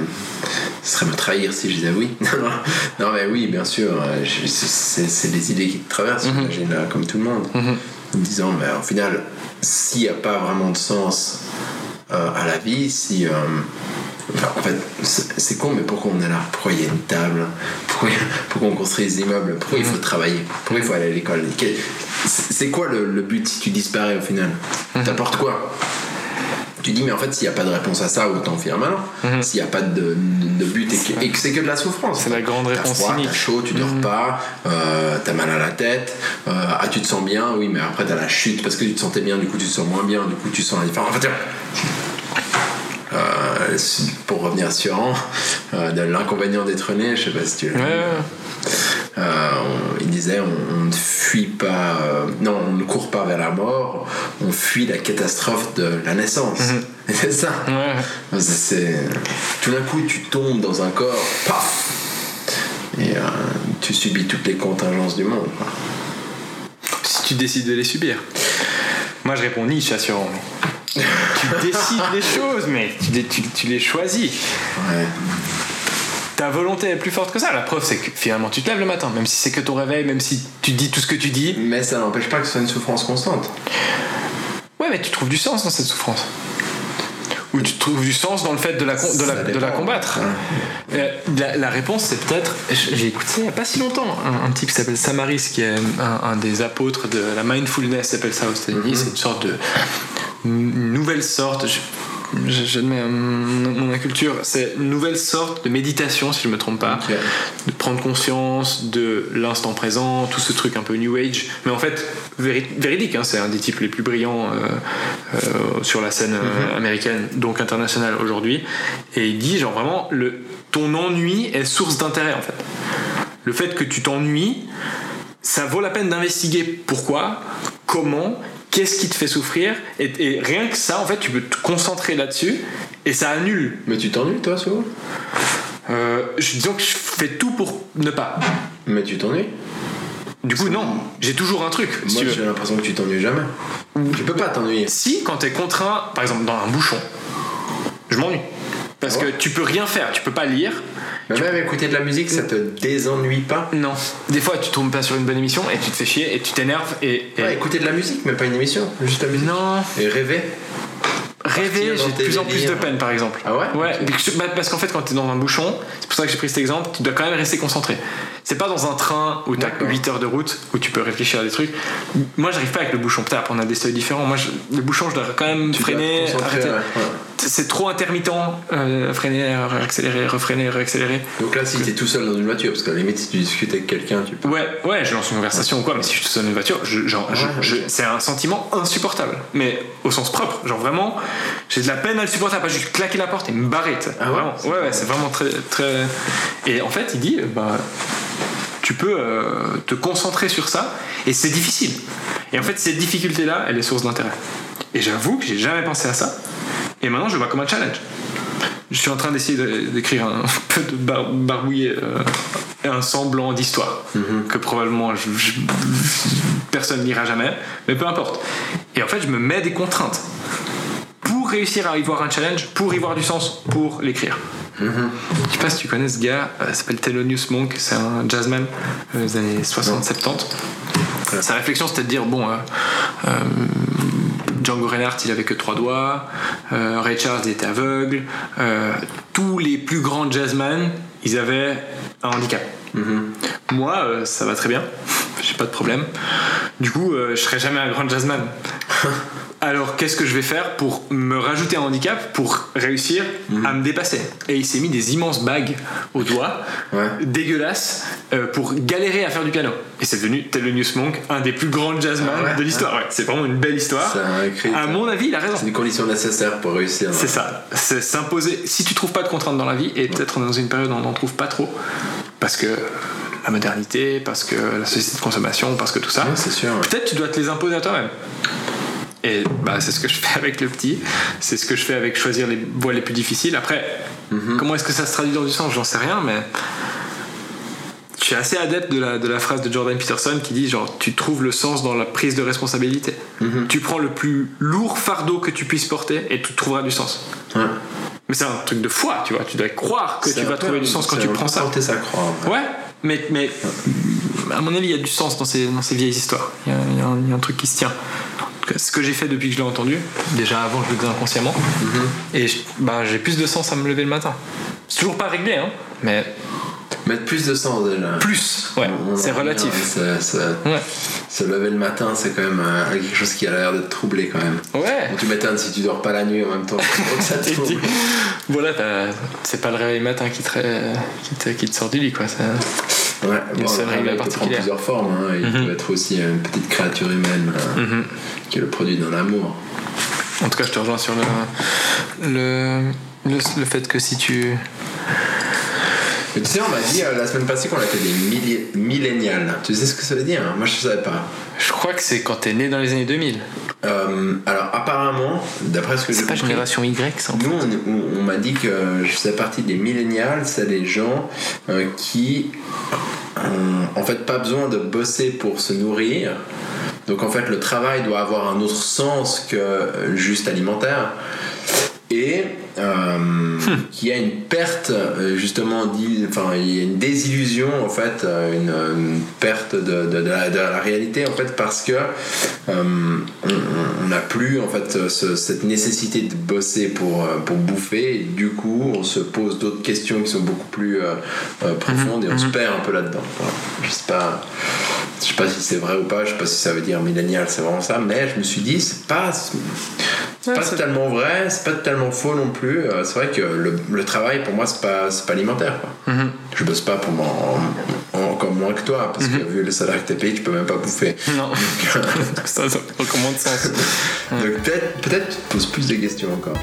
ce serait me trahir si je disais oui. non, mais oui, bien sûr. C'est des idées qui te traversent, j'imagine, euh, comme tout le monde. Mhm. En disant, mais au final, s'il n'y a pas vraiment de sens euh, à la vie, si. euh, enfin, en fait, c'est con, mais pourquoi on est là? Pourquoi il y a une table? Pourquoi, pourquoi on construit des immeubles? Pourquoi il faut travailler? Pourquoi il faut aller à l'école? C'est c'est quoi le, le but si tu disparais au final? T'apportes quoi? Tu dis mais en fait s'il n'y a pas de réponse à ça autant faire maintenant Mhm. s'il n'y a pas de, de but et que, c'est que de la souffrance C'est la grande réponse froid, t'as chaud tu dors Mhm. pas euh, t'as mal à la tête euh, ah tu te sens bien oui mais après t'as la chute parce que tu te sentais bien du coup tu te sens moins bien du coup tu sens la différence enfin, tiens. Euh, pour revenir sur euh, de l'inconvénient d'être né je sais pas si tu l'as Ouais, ouais. Euh, on- il disait on, on ne fuit pas, euh, non, on ne court pas vers la mort, on fuit la catastrophe de la naissance. Mhm. C'est ça. ouais. C'est- tout d'un coup tu tombes dans un corps, paf, et euh, tu subis toutes les contingences du monde. quoi. Si tu décides de les subir. Moi, je réponds niche assurant. tu décides les choses, mais tu, les- tu- tu les choisis. Ouais. Ta volonté est plus forte que ça. La preuve, c'est que finalement, tu te lèves le matin, même si c'est que ton réveil, même si tu dis tout ce que tu dis. Mais ça n'empêche pas que ce soit une souffrance constante. Ouais, mais tu trouves du sens dans cette souffrance. Ou tu trouves du sens dans le fait de la, con- de la, Ça de la dépend. combattre. Euh, La, la réponse, c'est peut-être. J'ai écouté il n'y a pas si longtemps un, un type qui s'appelle Samaris, qui est un, un des apôtres de la mindfulness, s'appelle ça aux États-Unis. Mhm. C'est une sorte de. une nouvelle sorte. je- J'admets mon, inculture, c'est une nouvelle sorte de méditation, si je ne me trompe pas, de prendre conscience de l'instant présent, tout ce truc un peu New Age, mais en fait véri- véridique, hein, c'est un des types les plus brillants euh, euh, sur la scène euh, américaine, donc internationale aujourd'hui, et il dit genre vraiment, le, ton ennui est source d'intérêt en fait. Le fait que tu t'ennuies, ça vaut la peine d'investiguer pourquoi, comment, qu'est-ce qui te fait souffrir, et, et rien que ça, en fait, tu peux te concentrer là-dessus, et ça annule. Mais tu t'ennuies toi souvent Euh, je, disons que je fais tout pour ne pas. Mais tu t'ennuies? Du coup, non, j'ai toujours un truc. si Moi j'ai l'impression que tu t'ennuies jamais. Tu peux pas t'ennuyer. Si, quand t'es contraint, par exemple dans un bouchon, je m'ennuie. Parce Ah ouais? que tu peux rien faire, tu peux pas lire. Mais même écouter de la musique, ça te désennuie pas Non. Des fois, tu tombes pas sur une bonne émission et tu te fais chier et tu t'énerves et. et- Ouais, écouter de la musique, mais pas une émission, juste la musique. Non, Et rêver. rêver, j'ai de plus en plus de peine par exemple. Ah ouais? Ouais, Ok. parce que- bah, parce qu'en fait, quand t'es dans un bouchon, c'est pour ça que j'ai pris cet exemple, tu dois quand même rester concentré. C'est pas dans un train où t'as D'accord. 8 heures de route où tu peux réfléchir à des trucs. Moi, j'arrive pas avec le bouchon. Peut-être on a des seuils différents. Moi, je- le bouchon, je dois quand même Tu freiner, arrêter. ouais. C'est trop intermittent. euh, freiner, accélérer, refreiner, réaccélérer. Donc là, si t'es tout seul dans une voiture, parce qu'à la limite, si tu discutes avec quelqu'un, tu peux. Ouais, ouais, je lance une conversation ou quoi, mais si je te sonne une voiture, je- genre, je- Ouais, je- ok. c'est un sentiment insupportable. Mais au sens propre, genre vraiment, j'ai de la peine à le supporter, à pas juste claquer la porte et me barrer. Ah Vraiment. ouais, ouais, c'est vraiment très, très. Et en fait, il dit, euh, bah, tu peux euh, te concentrer sur ça, et c'est difficile. Et en fait, cette difficulté-là, elle est source d'intérêt. Et j'avoue que j'ai jamais pensé à ça. Et maintenant, je vois comme un challenge. Je suis en train d'essayer de- d'écrire un peu de bar- barbouiller euh, un semblant d'histoire que probablement je- je- personne n'ira jamais, mais peu importe. Et en fait, je me mets des contraintes pour réussir à y voir un challenge, pour y voir du sens, pour l'écrire. Je sais pas si tu connais ce gars, euh, il s'appelle Thelonious Monk, c'est un jazzman euh, des années 60-70. Sa réflexion c'était de dire bon, euh, Django Reinhardt il avait que trois doigts, euh, Ray Charles était aveugle, euh, tous les plus grands jazzmen ils avaient un handicap. Moi euh, ça va très bien, j'ai pas de problème. Du coup euh, je serai jamais un grand jazzman. Alors qu'est-ce que je vais faire pour me rajouter un handicap pour réussir à me dépasser Et il s'est mis des immenses bagues aux doigts, Ouais. dégueulasses, euh, pour galérer à faire du piano. Et c'est devenu Thelonious Monk, un des plus grands jazzmen Ah ouais, de l'histoire. Ouais, c'est vraiment une belle histoire. C'est un écrit. À mon avis, il a raison. C'est une condition nécessaire pour réussir. C'est ça, c'est s'imposer. Si tu trouves pas de contraintes dans la vie, et peut-être on est dans une période où on n'en trouve pas trop, parce que la modernité, parce que la société de consommation, parce que tout ça, c'est sûr. peut-être tu dois te les imposer à toi-même. Et bah, c'est ce que je fais avec le petit, c'est ce que je fais avec choisir les voies les plus difficiles. Après, comment est-ce que ça se traduit dans du sens? J'en sais rien, mais je suis assez adepte de la, de la phrase de Jordan Peterson qui dit genre tu trouves le sens dans la prise de responsabilité. Tu prends le plus lourd fardeau que tu puisses porter et tu trouveras du sens. Ouais. Mais c'est un truc de foi, tu vois. Tu dois croire que C'est tu vas trouver du sens quand tu prends ça. porter sa croix. ouais. Ouais, mais, mais à mon avis, il y a du sens dans ces, dans ces vieilles histoires. Y, y il y a un truc qui se tient. Ce que j'ai fait depuis que je l'ai entendu, déjà avant je le faisais inconsciemment, et je- bah, j'ai plus de sens à me lever le matin. C'est toujours pas réglé, hein, mais Mettre plus de sens déjà. Plus, ouais, c'est relatif. Ouais. Se lever le matin, c'est quand même euh, quelque chose qui a l'air de te troubler quand même. Ouais. Bon, tu m'étonnes si tu dors pas la nuit en même temps. Ça te Et trouble. Voilà, c'est pas le réveil matin qui te, ré- qui te, qui te sort du lit, quoi. ça- Ouais, bon, le règle réveil peut plusieurs formes. hein. Il Mhm. peut être aussi une petite créature humaine euh, Mhm. qui est le produit d'un amour. En tout cas, je te rejoins sur le, le, le, le fait que si tu. Mais tu sais, on m'a dit euh, la semaine passée qu'on était des millénials. Tu sais ce que ça veut dire hein? Moi, je savais pas. Je crois que c'est quand t'es né dans les années 2000. Euh, alors, apparemment, d'après ce que j'ai C'est pas compris, génération Y, ça en. Nous, on, on- on m'a dit que je faisais partie des millénials, c'est des gens euh, qui en fait pas besoin de bosser pour se nourrir. Donc en fait, le travail doit avoir un autre sens que juste alimentaire. Et euh, qu'il y a une perte, euh, justement, enfin, il y a une désillusion, en fait, euh, une, euh, une perte de, de- de la, de la réalité, en fait, parce que euh, on- n'a plus, en fait, ce- cette nécessité de bosser pour, pour bouffer, et du coup, on se pose d'autres questions qui sont beaucoup plus euh, profondes et on se perd un peu là-dedans. Je sais pas. Je sais pas si c'est vrai ou pas, je sais pas si ça veut dire millénial, c'est vraiment ça, mais je me suis dit, c'est pas, c'est pas totalement vrai, c'est pas totalement faux non plus. Euh, C'est vrai que le, le travail pour moi, c'est pas, pas alimentaire. Quoi. Mhm. Je bosse pas pour en- encore moins que toi, parce que vu le salaire que t'es payé, tu peux même pas bouffer. Non. ça, ça recommande sens. Donc peut-être, peut-être tu te poses plus de questions encore.